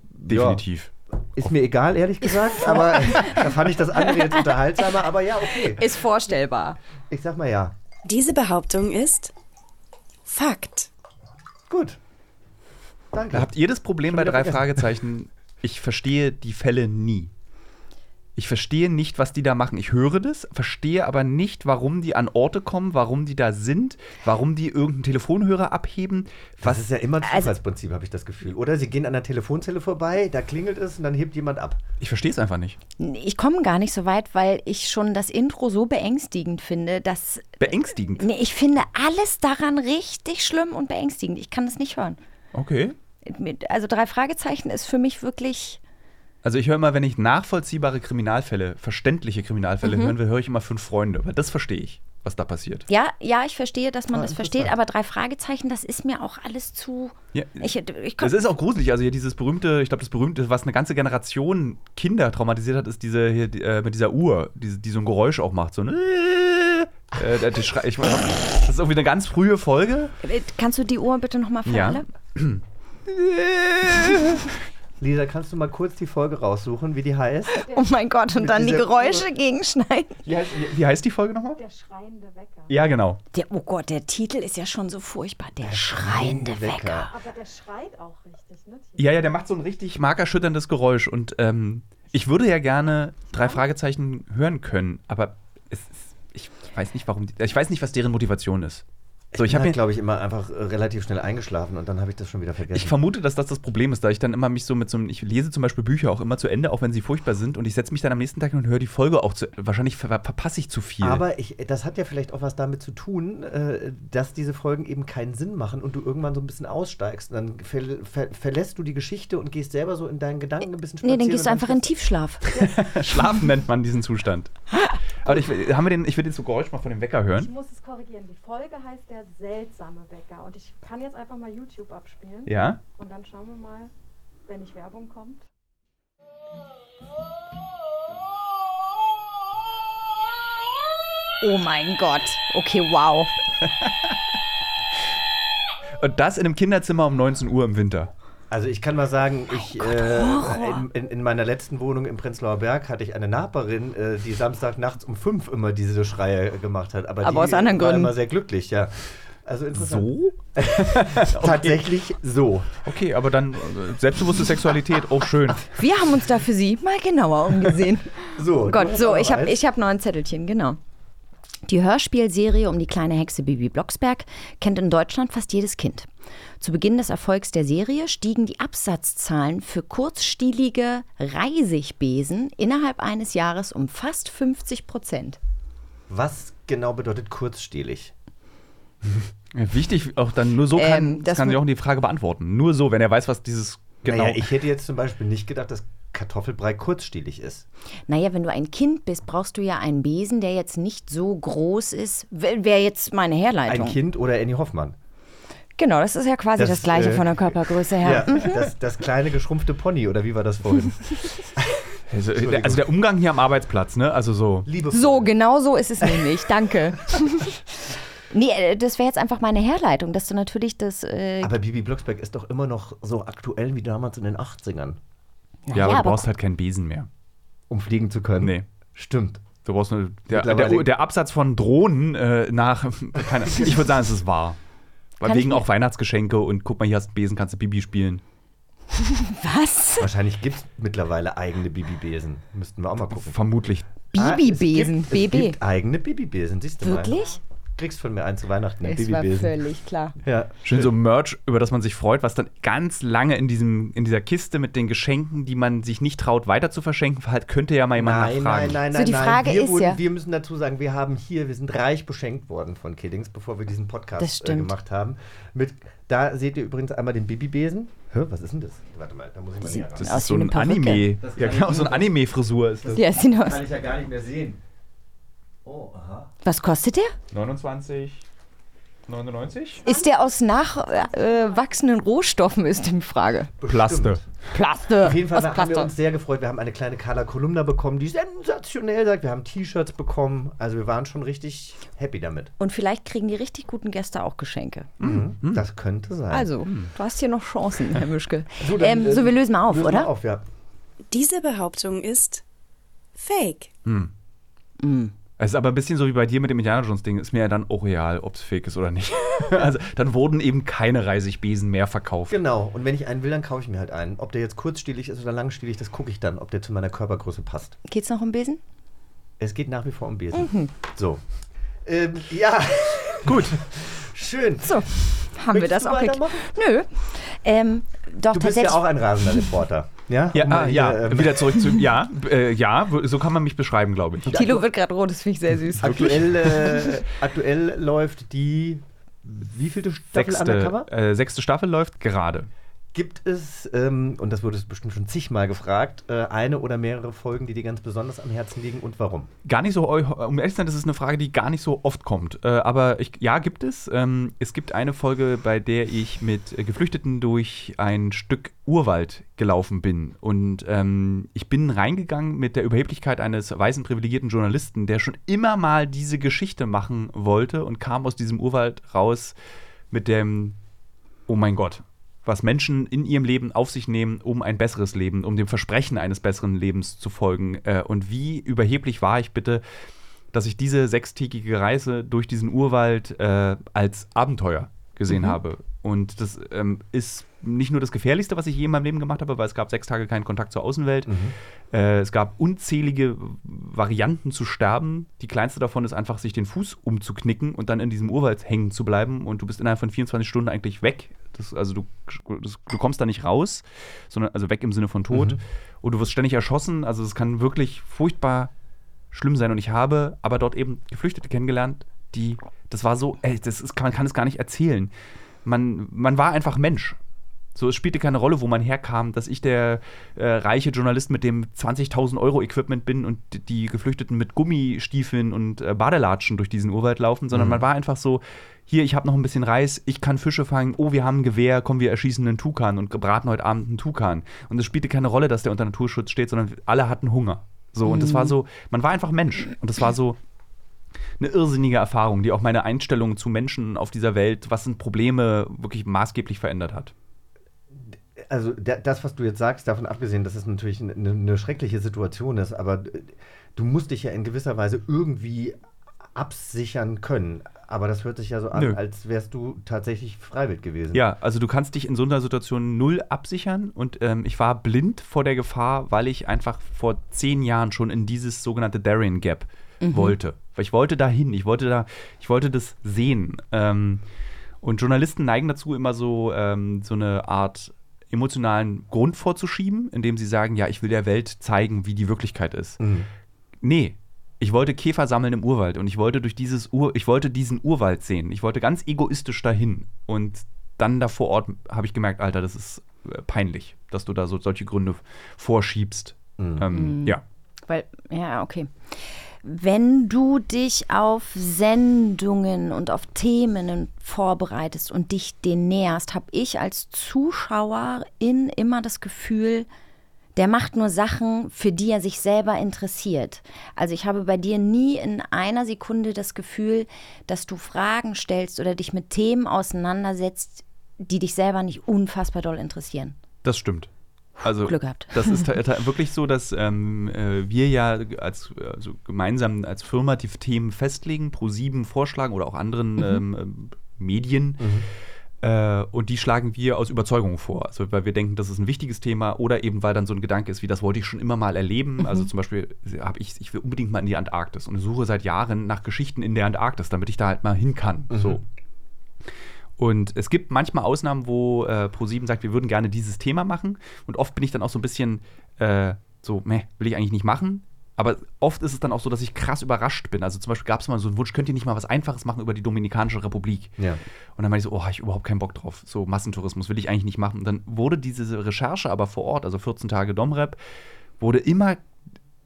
Definitiv. Ja. Ist mir egal, ehrlich gesagt, aber da fand ich das andere jetzt unterhaltsamer, aber ja, okay. Ist vorstellbar. Ich sag mal ja. Diese Behauptung ist Fakt. Gut. Danke. Habt ihr das Problem Schon bei drei vergessen. Fragezeichen? Ich verstehe die Fälle nie. Ich verstehe nicht, was die da machen. Ich höre das, verstehe aber nicht, warum die an Orte kommen, warum die da sind, warum die irgendeinen Telefonhörer abheben. Das Was ist ja immer ein Also- Zufallsprinzip, habe ich das Gefühl. Oder sie gehen an der Telefonzelle vorbei, da klingelt es und dann hebt jemand ab. ich verstehe es einfach nicht. Ich komme gar nicht so weit, weil ich schon das Intro so beängstigend finde, dass. Beängstigend. Nee, ich finde alles daran richtig schlimm und beängstigend. Ich kann das nicht hören. Okay. Also drei Fragezeichen ist für mich wirklich. Also ich höre immer, wenn ich nachvollziehbare Kriminalfälle, verständliche Kriminalfälle Mhm. hören will, höre ich immer fünf Freunde, weil das verstehe ich. was da passiert. Ja, ja, ich verstehe, dass man Ah, das versteht, aber drei Fragezeichen, das ist mir auch alles zu. Ja, Ich, ich Das ist auch gruselig. Also hier dieses berühmte, ich glaube, das berühmte, was eine ganze Generation Kinder traumatisiert hat, ist diese hier die, äh, mit dieser Uhr, die, die so ein Geräusch auch macht. So ein äh, der- der Schrei- ich, das ist irgendwie eine ganz frühe Folge. Äh, Kannst du die Uhr bitte nochmal für Ja. alle? Lisa, kannst du mal kurz die Folge raussuchen, wie die heißt? Oh mein Gott, und Mit dann die Geräusche gegenschneiden. Wie heißt, wie, wie heißt die Folge nochmal? Der schreiende Wecker. Ja, genau. Der, oh Gott, der Titel ist ja schon so furchtbar. Der, schreiende Wecker. Aber der schreit auch richtig, ne? Ja, ja, der macht so ein richtig markerschütterndes Geräusch. Und ähm, ich würde ja gerne drei Fragezeichen hören können, aber es ist, ich weiß nicht, warum. Die, ich weiß nicht, was deren Motivation ist. So, ich bin habe halt, glaube ich, immer einfach äh, relativ schnell eingeschlafen und dann habe ich das schon wieder vergessen. Ich vermute, dass das das Problem ist, da ich dann immer mich so mit so einem, ich lese zum Beispiel Bücher auch immer zu Ende, auch wenn sie furchtbar sind, und ich setze mich dann am nächsten Tag hin und höre die Folge auch zu. Wahrscheinlich ver verpasse ich zu viel. Aber ich, das hat ja vielleicht auch was damit zu tun, äh, dass diese Folgen eben keinen Sinn machen und du irgendwann so ein bisschen aussteigst. Dann ver ver verlässt du die Geschichte und gehst selber so in deinen Gedanken ein bisschen Nee, spazieren. dann gehst du und einfach in Tiefschlaf. Schlafen nennt man diesen Zustand. Aber ich, will- haben wir den, ich will den so Geräusch mal von dem Wecker Ich hören. muss es korrigieren. Die Folge heißt der seltsame Wecker. Und ich kann jetzt einfach mal YouTube abspielen. Ja. Und dann schauen wir mal, wenn nicht Werbung kommt. Oh mein Gott. Okay, wow. Und das in einem Kinderzimmer um 19 Uhr im Winter. Also ich kann mal sagen, ich äh, Horror. in, in, in meiner letzten Wohnung im Prenzlauer Berg hatte ich eine Nachbarin, äh, die Samstag nachts um fünf immer diese Schreie gemacht hat. Aber, Aber die aus anderen war Gründen. immer sehr glücklich, ja. Also interessant. So? Tatsächlich so. Okay, aber dann äh, selbstbewusste Sexualität, oh schön. Wir haben uns da für Sie mal genauer umgesehen. So, Oh Gott, so, auch ich habe ich hab noch ein Zettelchen, genau. Die Hörspielserie um die kleine Hexe Bibi Blocksberg kennt in Deutschland fast jedes Kind. Zu Beginn des Erfolgs der Serie stiegen die Absatzzahlen für kurzstielige Reisigbesen innerhalb eines Jahres um fast 50 Prozent. Was genau bedeutet kurzstielig? Wichtig, auch dann nur so kann, Ähm, das kann sich auch die Frage beantworten. Nur so, wenn er weiß, was dieses genau. Naja, ich hätte jetzt zum Beispiel nicht gedacht, dass Kartoffelbrei kurzstielig ist. Naja, wenn du ein Kind bist, brauchst du ja einen Besen, der jetzt nicht so groß ist. Wäre jetzt meine Herleitung. Ein Kind oder Annie Hoffmann. Genau, das ist ja quasi das, Das, gleiche äh, von der Körpergröße her. Ja, Mhm. das, das kleine geschrumpfte Pony, oder wie war das vorhin? also, der, also der Umgang hier am Arbeitsplatz, ne? Also so. Liebevoll. So, genau so ist es nämlich. Danke. nee, äh, das wäre jetzt einfach meine Herleitung, dass du natürlich das. Äh, Aber Bibi Blocksberg ist doch immer noch so aktuell wie damals in den 80ern, Ja, aber du aber brauchst halt keinen Besen mehr. um fliegen zu können. Nee. Stimmt. Du brauchst nur, der, der, der Absatz von Drohnen äh, nach, keine, ich würde sagen, es ist wahr. Weil Kann wegen auch Weihnachtsgeschenke und guck mal, hier hast du einen Besen, kannst du Bibi spielen. was? Wahrscheinlich gibt es mittlerweile eigene Bibi-Besen. Müssten wir auch mal gucken. Vermutlich. Bibi-Besen, Ah, es gibt, BB. Es gibt eigene Bibi-Besen, siehst du mal. Wirklich? Kriegst von mir einen zu Weihnachten, einen Das war völlig klar. Ja. Schön so Merch, über das man sich freut, was dann ganz lange in, diesem, in dieser Kiste mit den Geschenken, die man sich nicht traut, weiter zu verschenken, halt könnte ja mal jemand Nein, nachfragen. nein, nein, So, nein. die nein. Frage wir ist wurden, ja- Wir müssen dazu sagen, wir haben hier, wir sind reich beschenkt worden von Kiddings, bevor wir diesen Das Podcast äh, gemacht haben. Mit, da seht ihr übrigens einmal den Bibi-Besen. Hä, was ist denn das? Warte mal, da muss ich mal näher ran. Das Aus ist so ein. Anime. Das Ja, genau, so eine. Anime-Frisur ist das. Ja, sieht aus. Kann ich ja gar nicht mehr sehen. Oh, aha. Was kostet der? 29, 99? Ist der aus nachwachsenden Rohstoffen, ist die Frage. Plaste. Plaste. Auf jeden Fall haben wir uns sehr gefreut. Wir haben eine kleine Carla Kolumna bekommen, die sensationell sagt. Wir haben T-Shirts bekommen. Also wir waren schon richtig happy damit. Und vielleicht kriegen die richtig guten Gäste auch Geschenke. Mhm. Das könnte sein. Also, du hast hier noch Chancen, Herr Mischke. So, dann, ähm, äh, so, wir lösen mal auf, lösen oder? wir auf, ja. Diese Behauptung ist fake. Es ist aber ein bisschen so wie bei dir mit dem Indiana Jones Ding. Ist mir ja dann auch real, ob es fake ist oder nicht. also dann wurden eben keine Reisigbesen mehr verkauft. Genau. Und wenn ich einen will, dann kaufe ich mir halt einen. Ob der jetzt kurzstielig ist oder langstielig, das gucke ich dann, ob der zu meiner Körpergröße passt. Geht's noch um Besen? Es geht nach wie vor um Besen. Mhm. So. Ähm, ja. Gut. Schön. So, haben wir das du auch geklärt? Nö. Ähm, doch, Du bist ja tatsächlich. auch ein rasender Reporter. Ja, Ja, Um ah, ja, hier, ähm, wieder zurück zu. Ja, äh, ja, so kann man mich beschreiben, glaube ich. Tilo wird gerade rot, das finde ich sehr süß. Aktuell, äh, aktuell läuft die wievielte Staffel Sechste, Undercover? äh, sechste Staffel läuft gerade. Gibt es, ähm, und das wurde bestimmt schon zigmal gefragt, äh, eine oder mehrere Folgen, die dir ganz besonders am Herzen liegen und warum? Gar nicht so, um ehrlich zu sein, das ist eine Frage, die gar nicht so oft kommt. Äh, aber ich, ja, gibt es. Ähm, es gibt eine Folge, bei der ich mit äh, Geflüchteten durch ein Stück Urwald gelaufen bin. Und ähm, ich bin reingegangen mit der Überheblichkeit eines weißen privilegierten Journalisten, der schon immer mal diese Geschichte machen wollte und kam aus diesem Urwald raus mit dem, oh mein Gott, was Menschen in ihrem Leben auf sich nehmen, um ein besseres Leben, um dem Versprechen eines besseren Lebens zu folgen. Äh, und wie überheblich war ich bitte, dass ich diese sechstägige Reise durch diesen Urwald äh, als Abenteuer gesehen mhm. habe. Und das ähm, ist nicht nur das Gefährlichste, was ich je in meinem Leben gemacht habe, weil es gab sechs Tage keinen Kontakt zur Außenwelt. Mhm. Äh, es gab unzählige Varianten zu sterben. Die kleinste davon ist einfach, sich den Fuß umzuknicken und dann in diesem Urwald hängen zu bleiben. Und du bist innerhalb von 24 Stunden eigentlich weg. Das, also du, das, du kommst da nicht raus, sondern also weg im Sinne von Tod. Mhm. Und du wirst ständig erschossen. Also es kann wirklich furchtbar schlimm sein. Und ich habe aber dort eben Geflüchtete kennengelernt, die, das war so, ey, das ist, man kann es gar nicht erzählen. Man, man war einfach Mensch. So, es spielte keine Rolle, wo man herkam, dass ich der äh, reiche Journalist mit dem 20.000 Euro Equipment bin und die Geflüchteten mit Gummistiefeln und äh, Badelatschen durch diesen Urwald laufen, sondern mhm. man war einfach so, hier, ich habe noch ein bisschen Reis, ich kann Fische fangen, oh, wir haben ein Gewehr, komm, wir erschießen einen Tukan und braten heute Abend einen Tukan. Und es spielte keine Rolle, dass der unter Naturschutz steht, sondern alle hatten Hunger. So, mhm. und das war mhm. so, man war einfach Mensch. Und das war so, eine irrsinnige Erfahrung, die auch meine Einstellung zu Menschen auf dieser Welt, was sind Probleme, wirklich maßgeblich verändert hat also das, was du jetzt sagst, davon abgesehen, dass es natürlich eine, eine schreckliche Situation ist, aber du musst dich ja in gewisser Weise irgendwie absichern können. Aber das hört sich ja so an, Nö. als wärst du tatsächlich freiwillig gewesen. Ja, also du kannst dich in so einer Situation null absichern und ähm, ich war blind vor der Gefahr, weil ich einfach vor zehn Jahren schon in dieses sogenannte Darien Gap mhm. wollte. Weil ich wollte da hin, ich wollte da, ich wollte das sehen. Ähm, und Journalisten neigen dazu, immer so, ähm, so eine Art emotionalen Grund vorzuschieben, indem sie sagen, ja, ich will der Welt zeigen, wie die Wirklichkeit ist. Mhm. Nee, ich wollte Käfer sammeln im Urwald und ich wollte durch dieses Ur ich wollte diesen Urwald sehen. Ich wollte ganz egoistisch dahin und dann da vor Ort habe ich gemerkt, Alter, das ist äh, peinlich, dass du da so solche Gründe vorschiebst. Mhm. Ähm, mhm. Ja. Weil, ja, okay wenn du dich auf Sendungen und auf Themen vorbereitest und dich denen näherst, habe ich als Zuschauerin immer das Gefühl, der macht nur Sachen, für die er sich selber interessiert. Also ich habe bei dir nie in einer Sekunde das Gefühl, dass du Fragen stellst oder dich mit Themen auseinandersetzt, die dich selber nicht unfassbar doll interessieren. Das stimmt. Also, Glück gehabt. Das ist wirklich so, dass ähm, äh, wir ja als also gemeinsam als Firma die Themen festlegen, pro sieben vorschlagen oder auch anderen mhm. ähm, äh, Medien. Mhm. Äh, und die schlagen wir aus Überzeugung vor. Also, weil wir denken, das ist ein wichtiges Thema oder eben, weil dann so ein Gedanke ist, wie das wollte ich schon immer mal erleben. Mhm. Also zum Beispiel habe ich, ich will unbedingt mal in die Antarktis und suche seit Jahren nach Geschichten in der Antarktis, damit ich da halt mal hin kann. Mhm. So. Und es gibt manchmal Ausnahmen, wo äh, Pro7 sagt, wir würden gerne dieses Thema machen. Und oft bin ich dann auch so ein bisschen äh, so, meh, will ich eigentlich nicht machen. Aber oft ist es dann auch so, dass ich krass überrascht bin. Also zum Beispiel gab es mal so einen Wunsch, könnt ihr nicht mal was Einfaches machen über die Dominikanische Republik? Ja. Und dann meinte ich so, oh, habe ich überhaupt keinen Bock drauf. So Massentourismus will ich eigentlich nicht machen. Und dann wurde diese Recherche aber vor Ort, also 14 Tage Domrep, wurde immer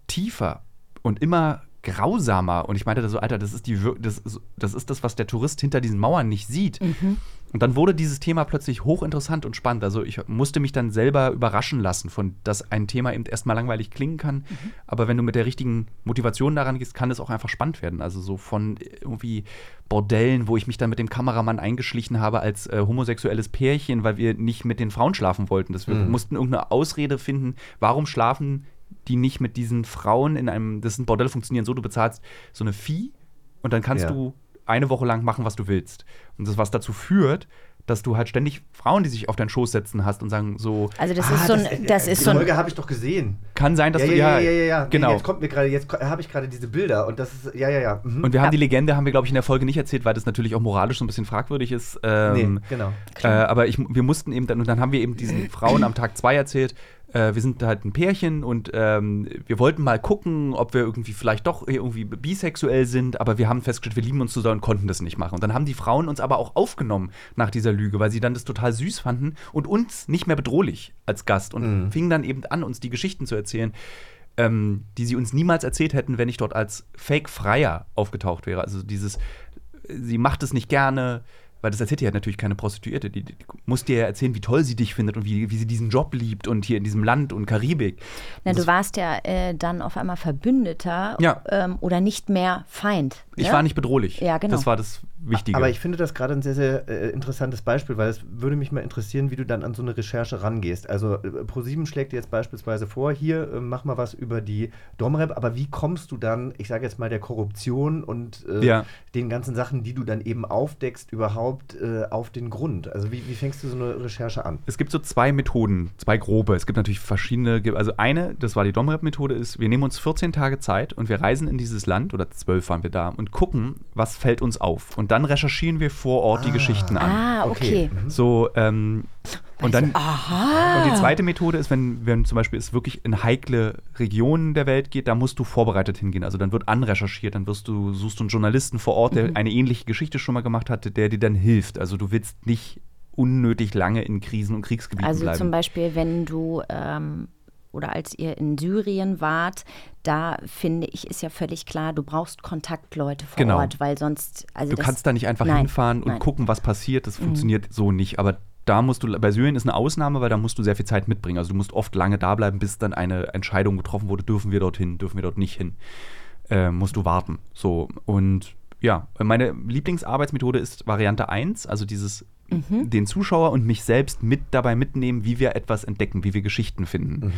tiefer und immer grausamer. Und ich meinte da so, Alter, das ist, die, das, das ist das, was der Tourist hinter diesen Mauern nicht sieht. Mhm. Und dann wurde dieses Thema plötzlich hochinteressant und spannend. Also ich musste mich dann selber überraschen lassen, von dass ein Thema eben erstmal langweilig klingen kann. Mhm. Aber wenn du mit der richtigen Motivation daran gehst, kann es auch einfach spannend werden. Also so von irgendwie Bordellen, wo ich mich dann mit dem Kameramann eingeschlichen habe als äh, homosexuelles Pärchen, weil wir nicht mit den Frauen schlafen wollten. Das wir mhm. mussten irgendeine Ausrede finden, warum schlafen die nicht mit diesen Frauen in einem, das sind Bordelle funktionieren so, du bezahlst so eine Fee und dann kannst ja. du eine Woche lang machen, was du willst. Und das, was dazu führt, dass du halt ständig Frauen, die sich auf deinen Schoß setzen hast und sagen so. Also das ah, ist so ein, das, das ist die so Folge habe ich doch gesehen. Kann sein, dass ja, du ja ja ja, ja, genau. Nee, jetzt kommt mir gerade, jetzt habe ich gerade diese Bilder und das ist ja ja ja. Mhm. Und wir haben die Legende, haben wir glaube ich in der Folge nicht erzählt, weil das natürlich auch moralisch so ein bisschen fragwürdig ist. Ähm, nee, genau. Äh, aber ich, wir mussten eben dann und dann haben wir eben diesen Frauen am Tag zwei erzählt. Äh, wir sind halt ein Pärchen und ähm, wir wollten mal gucken, ob wir irgendwie vielleicht doch irgendwie bisexuell sind, aber wir haben festgestellt, wir lieben uns zusammen und konnten das nicht machen. Und dann haben die Frauen uns aber auch aufgenommen nach dieser Lüge, weil sie dann das total süß fanden und uns nicht mehr bedrohlich als Gast und Mhm. fingen dann eben an, uns die Geschichten zu erzählen, ähm, die sie uns niemals erzählt hätten, wenn ich dort als Fake-Freier aufgetaucht wäre. Also dieses, sie macht es nicht gerne, weil das erzählt ja natürlich keine Prostituierte. Die, die muss dir ja erzählen, wie toll sie dich findet und wie, wie sie diesen Job liebt und hier in diesem Land und Karibik. Na, Und du warst ja äh, dann auf einmal Verbündeter Ja. ähm, oder nicht mehr Feind. ich ne? war nicht bedrohlich. Ja, genau. Das war das Wichtige. Aber ich finde das gerade ein sehr, sehr äh, interessantes Beispiel, weil es würde mich mal interessieren, wie du dann an so eine Recherche rangehst. Also äh, ProSieben schlägt dir jetzt beispielsweise vor, hier, äh, mach mal was über die Domrep, aber wie kommst du dann, ich sage jetzt mal, der Korruption und äh, Ja. den ganzen Sachen, die du dann eben aufdeckst, überhaupt äh, auf den Grund? Also wie, wie fängst du so eine Recherche an? Es gibt so zwei Methoden, zwei grobe. Es gibt natürlich verschiedene. Also eine, das war die Domrep-Methode, ist, wir nehmen uns 14 Tage Zeit und wir reisen in dieses Land, oder zwölf waren wir da, und gucken, was fällt uns auf. Und dann recherchieren wir vor Ort die Geschichten an. Ah, okay. So, ähm, und dann. Aha. Und die zweite Methode ist, wenn, wenn zum Beispiel es wirklich in heikle Regionen der Welt geht, da musst du vorbereitet hingehen. Also dann wird anrecherchiert, dann wirst du, suchst du einen Journalisten vor Ort, der Mhm. eine ähnliche Geschichte schon mal gemacht hat, der dir dann hilft. Also du willst nicht unnötig lange in Krisen und Kriegsgebieten Also bleiben. zum Beispiel, wenn du ähm, oder als ihr in Syrien wart, da finde ich, ist ja völlig klar, du brauchst Kontaktleute vor Genau. Ort, weil sonst. Also du das, kannst da nicht einfach nein, hinfahren und nein. gucken, was passiert. Das Mhm. funktioniert so nicht. Aber da musst du, bei Syrien ist eine Ausnahme, weil da musst du sehr viel Zeit mitbringen. Also du musst oft lange da bleiben, bis dann eine Entscheidung getroffen wurde, dürfen wir dorthin, dürfen wir dort nicht hin. Äh, musst du warten. So. Und ja, meine Lieblingsarbeitsmethode ist Variante 1, also dieses Mhm. den Zuschauer und mich selbst mit dabei mitnehmen, wie wir etwas entdecken, wie wir Geschichten finden.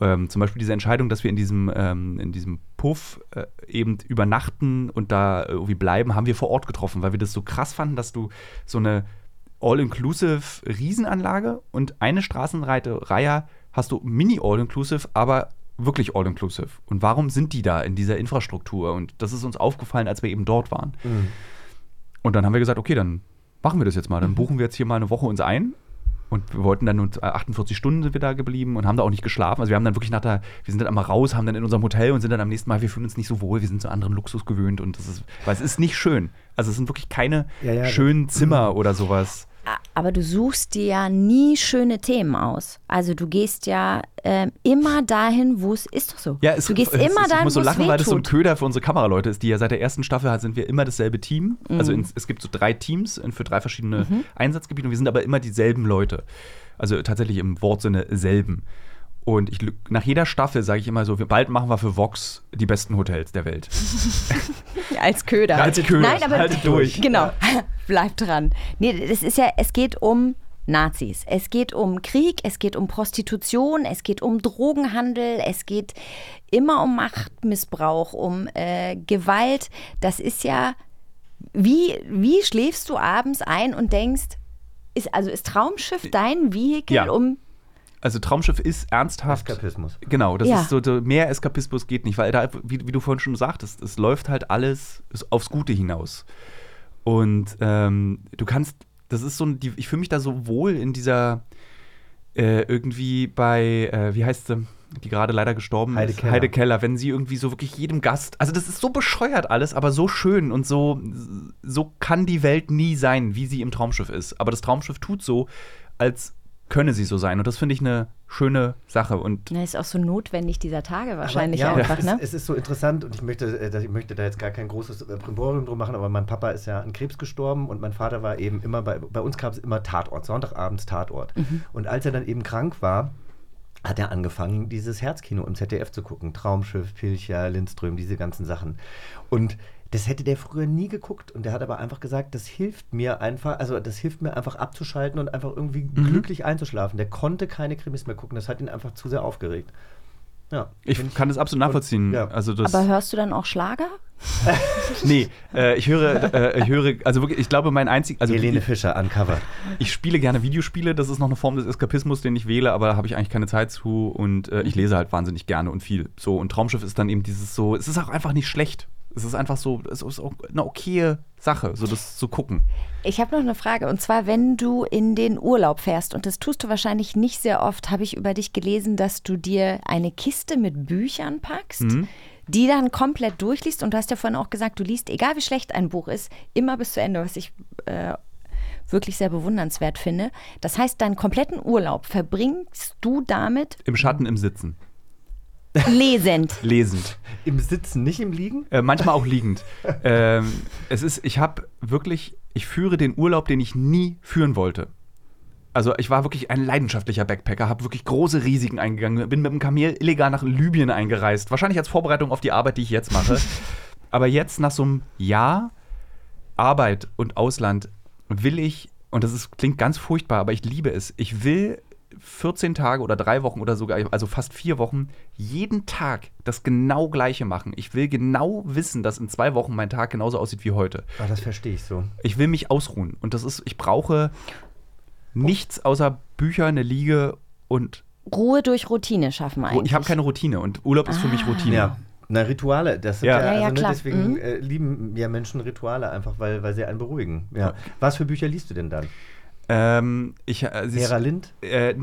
Ähm, zum Beispiel diese Entscheidung, dass wir in diesem, ähm, in diesem Puff äh, eben übernachten und da irgendwie bleiben, haben wir vor Ort getroffen, weil wir das so krass fanden, dass du so eine All-Inclusive Riesenanlage und eine Straßenreihe Reihe hast du mini All-Inclusive, aber wirklich All-Inclusive. Und warum sind die da in dieser Infrastruktur? Und das ist uns aufgefallen, als wir eben dort waren. Und dann haben wir gesagt, okay, dann machen wir das jetzt mal. Dann buchen wir jetzt hier mal eine Woche uns ein. Und wir wollten dann nur äh, 48 Stunden sind wir da geblieben und haben da auch nicht geschlafen. Also wir haben dann wirklich nach der, wir sind dann einmal raus, haben dann in unserem Hotel und sind dann am nächsten Mal, wir fühlen uns nicht so wohl, wir sind zu anderen Luxus gewöhnt und das ist, weil es ist nicht schön. Also es sind wirklich keine Ja, ja, schönen Zimmer oder sowas. Aber du suchst dir ja nie schöne Themen aus. Also du gehst ja ähm, immer dahin, wo es ist doch so. Ja, es, du gehst es, immer es, dahin, Ich muss so wo es lachen, weil das so ein. Köder für unsere Kameraleute ist, die ja seit der ersten Staffel sind wir immer dasselbe Team. Also Mhm. ins, es gibt so drei Teams in- für drei verschiedene Mhm. Einsatzgebiete und wir sind aber immer dieselben Leute. Also tatsächlich im Wortsinne selben. Und ich, nach jeder Staffel sage ich immer so, wir, bald machen wir für Vox die besten Hotels der Welt. Als Köder. Als Köder. Nein, aber Haltet durch. Genau. Bleib dran. Nee, das ist ja, es geht um Nazis. Es geht um Krieg, es geht um Prostitution, es geht um Drogenhandel, es geht immer um Machtmissbrauch, um äh, Gewalt. Das ist ja, wie, wie schläfst du abends ein und denkst, ist, also ist Traumschiff dein Vehikel, Ja. um Also Traumschiff ist ernsthaft. Eskapismus. Genau, das Ja. ist so, so, mehr Eskapismus geht nicht, weil da, wie, wie du vorhin schon sagtest, es läuft halt alles aufs Gute hinaus. Und ähm, du kannst, das ist so, ein- die, ich fühle mich da so wohl in dieser, äh, irgendwie bei, äh, wie heißt sie, die gerade leider gestorben Heide ist, Keller. Heide Keller, wenn sie irgendwie so wirklich jedem Gast, also das ist so bescheuert alles, aber so schön und so, so kann die Welt nie sein, wie sie im Traumschiff ist. Aber das Traumschiff tut so, als könne sie so sein. Und das finde ich eine schöne Sache. Und Na, ist auch so notwendig dieser Tage wahrscheinlich aber, ja, einfach, es, ne? es ist so interessant und ich möchte, äh, ich möchte da jetzt gar kein großes äh, Primborium drum machen, aber mein Papa ist ja an Krebs gestorben und mein Vater war eben immer bei, bei uns gab es immer Tatort, Sonntagabends Tatort. Mhm. Und als er dann eben krank war, hat er angefangen, dieses Herzkino im ZDF zu gucken. Traumschiff, Pilcher, Lindström, diese ganzen Sachen. Und das hätte der früher nie geguckt und der hat aber einfach gesagt, das hilft mir einfach, also das hilft mir einfach abzuschalten und einfach irgendwie Mhm. glücklich einzuschlafen. Der konnte keine Krimis mehr gucken, das hat ihn einfach zu sehr aufgeregt. Ja, ich kann das absolut nachvollziehen. ja. Also das, Aber hörst du dann auch Schlager? nee, äh, ich höre, äh, ich höre, also wirklich, ich glaube, mein einzig, also Helene ich, Fischer, Uncovered. ich spiele gerne Videospiele, das ist noch eine Form des Eskapismus, den ich wähle, aber da habe ich eigentlich keine Zeit zu und äh, ich lese halt wahnsinnig gerne und viel. So, und Traumschiff ist dann eben dieses so, es ist auch einfach nicht schlecht. Es ist einfach so, es ist auch eine okaye Sache, so das zu gucken. Ich habe noch eine Frage und zwar, wenn du in den Urlaub fährst und das tust du wahrscheinlich nicht sehr oft, habe ich über dich gelesen, dass du dir eine Kiste mit Büchern packst, Mhm. die dann komplett durchliest und du hast ja vorhin auch gesagt, du liest, egal wie schlecht ein Buch ist, immer bis zu Ende, was ich äh, wirklich sehr bewundernswert finde. Das heißt, deinen kompletten Urlaub verbringst du damit Im Schatten, im Sitzen. Lesend. Lesend. Im Sitzen, nicht im Liegen? Äh, manchmal auch liegend. ähm, es ist, ich habe wirklich, ich führe den Urlaub, den ich nie führen wollte. Also ich war wirklich ein leidenschaftlicher Backpacker, habe wirklich große Risiken eingegangen, bin mit dem Kamel illegal nach Libyen eingereist, wahrscheinlich als Vorbereitung auf die Arbeit, die ich jetzt mache. Aber jetzt nach so einem Jahr Arbeit und Ausland will ich, und das ist, klingt ganz furchtbar, aber ich liebe es, ich will 14 Tage oder drei Wochen oder sogar, also fast vier Wochen, jeden Tag das genau gleiche machen. Ich will genau wissen, dass in zwei Wochen mein Tag genauso aussieht wie heute. Ah, das verstehe ich so. Ich will mich ausruhen. Und das ist, ich brauche nichts außer Bücher, eine Liege und Ruhe durch Routine schaffen eigentlich. ich habe keine Routine und Urlaub ist für mich Routine. Ja. Na, Rituale, das sind Ja. ja, Ja, also, ja, ne, klar. deswegen Mhm. äh, lieben ja Menschen Rituale einfach, weil, weil sie einen beruhigen. Ja. Was für Bücher liest du denn dann? Ähm, ich, äh, sie- Vera Lind? Äh,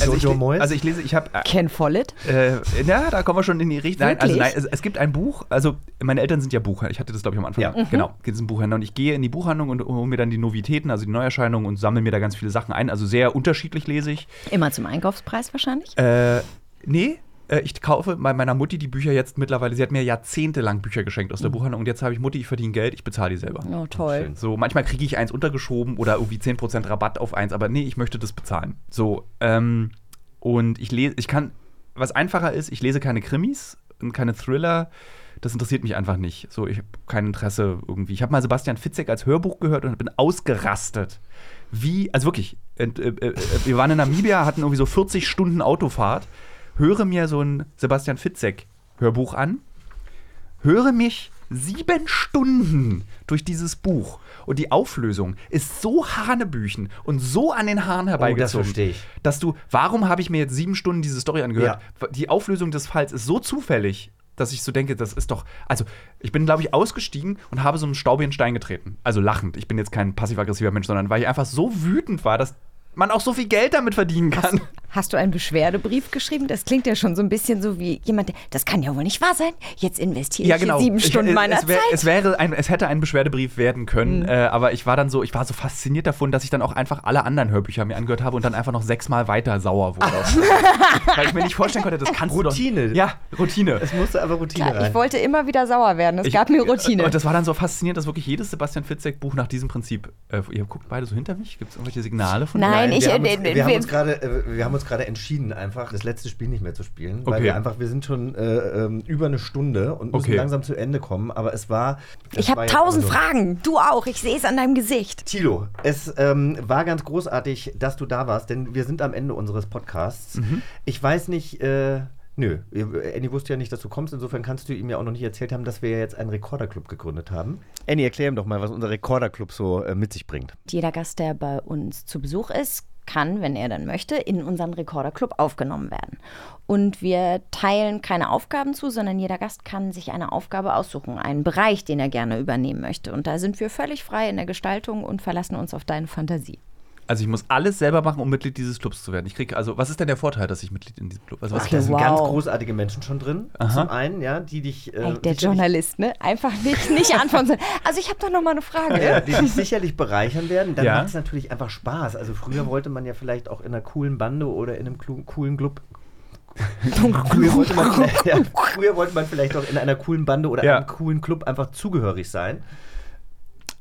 also, ich, Jojo le- Moyes? also ich lese, ich habe Ken Follett? Äh, ja, da kommen wir schon in die Richtung. Nein, also nein, es, es gibt ein Buch, also meine Eltern sind ja Buchhändler, ich hatte das glaube ich am Anfang. Ja. Mhm. Genau, es sind Buchhändler und ich gehe in die Buchhandlung und hole mir dann die Novitäten, also die Neuerscheinungen und sammle mir da ganz viele Sachen ein. Also sehr unterschiedlich lese ich. Immer zum Einkaufspreis wahrscheinlich? Äh, nee, äh, ich kaufe bei meiner Mutti die Bücher jetzt mittlerweile, sie hat mir jahrzehntelang Bücher geschenkt aus der Buchhandlung und jetzt habe ich Mutti, ich verdiene Geld, ich bezahle die selber. Oh, toll. So, manchmal kriege ich eins untergeschoben oder irgendwie 10% Rabatt auf eins, aber nee, ich möchte das bezahlen. So, ähm, und ich lese, ich kann, was einfacher ist, ich lese keine Krimis und keine Thriller. Das interessiert mich einfach nicht. So, ich habe kein Interesse irgendwie. Ich habe mal Sebastian Fitzek als Hörbuch gehört und bin ausgerastet. Wie, also wirklich, äh, äh, äh, wir waren in Namibia, hatten irgendwie so 40 Stunden Autofahrt, höre mir so ein Sebastian Fitzek Hörbuch an höre mich sieben Stunden durch dieses Buch. Und die Auflösung ist so hanebüchen und so an den Haaren herbeigezogen. verstehe ich. Dass du, warum habe ich mir jetzt sieben Stunden diese Story angehört? Die Auflösung des Falls ist so zufällig, dass ich so denke, das ist doch. Also, ich bin, glaube ich, ausgestiegen und habe so einen staubigen Stein getreten. Also lachend. Ich bin jetzt kein passiv-aggressiver Mensch, sondern weil ich einfach so wütend war, dass man auch so viel Geld damit verdienen kann. Hast du einen Beschwerdebrief geschrieben? Das klingt ja schon so ein bisschen so wie jemand, der, das kann ja wohl nicht wahr sein. Jetzt investiere ich hier sieben Ich- Stunden es- meiner es, wär, Zeit. es wäre ein, es hätte ein Beschwerdebrief werden können, Mhm. äh, aber ich war dann so, ich war so fasziniert davon, dass ich dann auch einfach alle anderen Hörbücher mir angehört habe und dann einfach noch sechsmal weiter sauer wurde. Weil ich mir nicht vorstellen konnte, das kannst Routine. du doch. Ja, Routine. Es musste aber Routine Klar, rein. ich wollte immer wieder sauer werden. Es Ich- gab mir Routine. Und das war dann so faszinierend, dass wirklich jedes Sebastian Fitzek-Buch nach diesem Prinzip. Äh, ihr guckt beide so hinter mich? Gibt es irgendwelche Signale von Nein, euch? ich- wir haben äh, uns, äh, wir haben uns gerade, äh, haben uns gerade entschieden, einfach das letzte Spiel nicht mehr zu spielen, weil Okay. wir einfach, wir sind schon äh, ähm, über eine Stunde und müssen Okay. langsam zu Ende kommen. Aber es war. es ich habe tausend Fragen. Du auch. Ich sehe es an deinem Gesicht. Tilo, es ähm, war ganz großartig, dass du da warst, denn wir sind am Ende unseres Podcasts. Mhm. Ich weiß nicht, äh, nö, Annie wusste ja nicht, dass du kommst, insofern kannst du ihm ja auch noch nicht erzählt haben, dass wir ja jetzt einen Rekorderclub gegründet haben. Annie, erklär ihm doch mal, was unser Rekorderclub so äh, mit sich bringt. Jeder Gast, der bei uns zu Besuch ist, kann, wenn er dann möchte, in unseren Rekorderclub aufgenommen werden. Und wir teilen keine Aufgaben zu, sondern jeder Gast kann sich eine Aufgabe aussuchen, einen Bereich, den er gerne übernehmen möchte. Und da sind wir völlig frei in der Gestaltung und verlassen uns auf deine Fantasie. Also ich muss alles selber machen, um Mitglied dieses Clubs zu werden. Ich kriege, also was ist denn der Vorteil, dass ich Mitglied in diesem Club? Also was Ach, da sind wow. ganz großartige Menschen schon drin. Aha. Zum einen, ja, die dich. Äh, Ey, der Journalist, ne? Einfach nicht, nicht antworten. Also ich habe doch noch mal eine Frage. Ja, die dich sicherlich bereichern werden. Dann Ja. macht es natürlich einfach Spaß. Also früher wollte man ja vielleicht auch in einer coolen Bande oder in einem coolen Club. früher, wollte man, vielleicht- ja, früher wollte man vielleicht auch in einer coolen Bande oder Ja. einem coolen Club einfach zugehörig sein.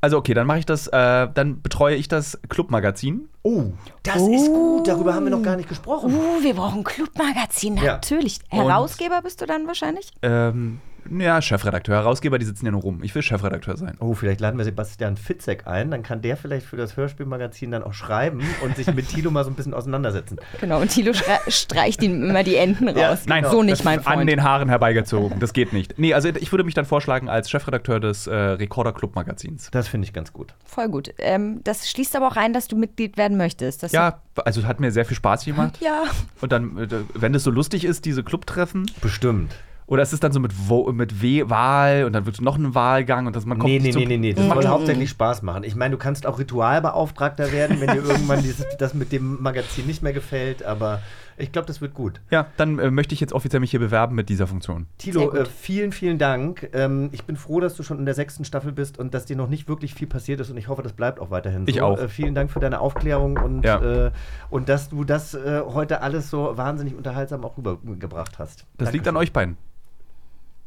Also okay, dann mache ich das, äh, dann betreue ich das Clubmagazin. Oh, das ist gut. Darüber haben wir noch gar nicht gesprochen. Uh, wir brauchen Clubmagazin, Ja. natürlich. Und- Herausgeber bist du dann wahrscheinlich? Ähm, ja, Chefredakteur, Herausgeber, die sitzen ja nur rum. Ich will Chefredakteur sein. Oh, vielleicht laden wir Sebastian Fitzek ein. Dann kann der vielleicht für das Hörspielmagazin dann auch schreiben und sich mit Tilo mal so ein bisschen auseinandersetzen. Genau, und Thilo stre- streicht ihm immer die Enden raus. Ja, Nein, so nicht, das mein ist An Freund. den Haaren herbeigezogen. Das geht nicht. Nee, also ich würde mich dann vorschlagen als Chefredakteur des äh, Rekorder Club Magazins. Das finde ich ganz gut. Voll gut. Ähm, das schließt aber auch ein, dass du Mitglied werden möchtest. Das Ja, also hat mir sehr viel Spaß gemacht. Ja. Und dann, äh, wenn es so lustig ist, diese Clubtreffen. Bestimmt. Oder ist es dann so mit, Wo mit w Wahl und dann wird noch ein Wahlgang und das, man kommt Nee, nicht nee, zum- nee, nee, nee. Das soll hauptsächlich Spaß machen. Ich meine, du kannst auch Ritualbeauftragter werden, wenn dir irgendwann dieses, das mit dem Magazin nicht mehr gefällt, aber ich glaube, das wird gut. Ja, dann äh, möchte ich jetzt offiziell mich hier bewerben mit dieser Funktion. Tilo, äh, vielen, vielen Dank. Ähm, ich bin froh, dass du schon in der sechsten Staffel bist und dass dir noch nicht wirklich viel passiert ist und ich hoffe, das bleibt auch weiterhin so. Ich auch. Äh, vielen Dank für deine Aufklärung und, Ja. äh, und dass du das äh, heute alles so wahnsinnig unterhaltsam auch rübergebracht hast. Das liegt an euch beiden.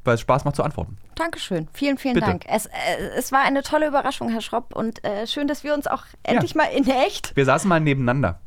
Weil es Spaß macht zu antworten. Dankeschön. Vielen, vielen Bitte. Dank. Es, äh, es war eine tolle Überraschung, Herr Schropp. Und äh, schön, dass wir uns auch endlich mal in echt. Wir saßen mal nebeneinander.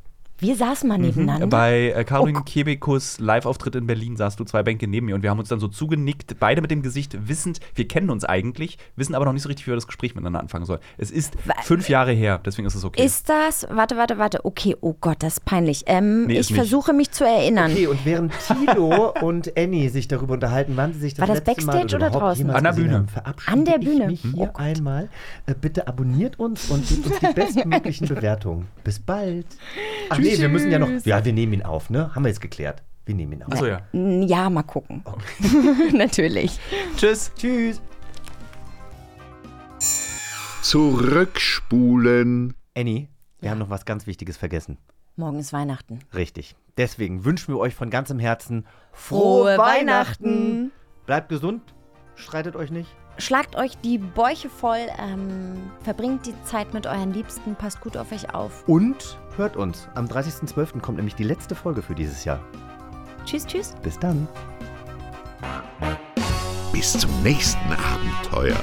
Wir saßen mal nebeneinander. Bei äh, Caroline Kebekus Live-Auftritt in Berlin saßt du zwei Bänke neben mir und wir haben uns dann so zugenickt, beide mit dem Gesicht wissend, wir kennen uns eigentlich, wissen aber noch nicht so richtig, wie wir das Gespräch miteinander anfangen sollen. Es ist fünf Jahre her, deswegen ist es okay. Ist das, warte, warte, warte, okay, oh Gott, das ist peinlich. Ähm, Nee, ist ich nicht. versuche mich zu erinnern. Okay, und während Tilo und Annie sich darüber unterhalten, wann sie sich das War das letzte Mal Backstage oder überhaupt draußen? An der Bühne. An der ich Bühne. mich hier einmal. Äh, bitte abonniert uns und gebt uns die bestmöglichen Bewertungen. Bis bald. Ach nee, wir müssen ja noch. Ja, wir nehmen ihn auf, ne? Haben wir jetzt geklärt. Wir nehmen ihn auf. Achso, ja. Ja, mal gucken. Natürlich. Tschüss. Tschüss. Zurückspulen. Annie, wir haben noch was ganz Wichtiges vergessen. Morgen ist Weihnachten. Richtig. Deswegen wünschen wir euch von ganzem Herzen Frohe Weihnachten. Bleibt gesund, streitet euch nicht. Schlagt euch die Bäuche voll, ähm, verbringt die Zeit mit euren Liebsten, passt gut auf euch auf. Und hört uns. Am 30.12. kommt nämlich die letzte Folge für dieses Jahr. Tschüss, tschüss. Bis dann. Bis zum nächsten Abenteuer.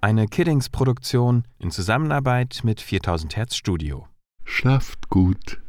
Eine Kiddings-Produktion in Zusammenarbeit mit 4000 Hertz Studio. Schlaft gut.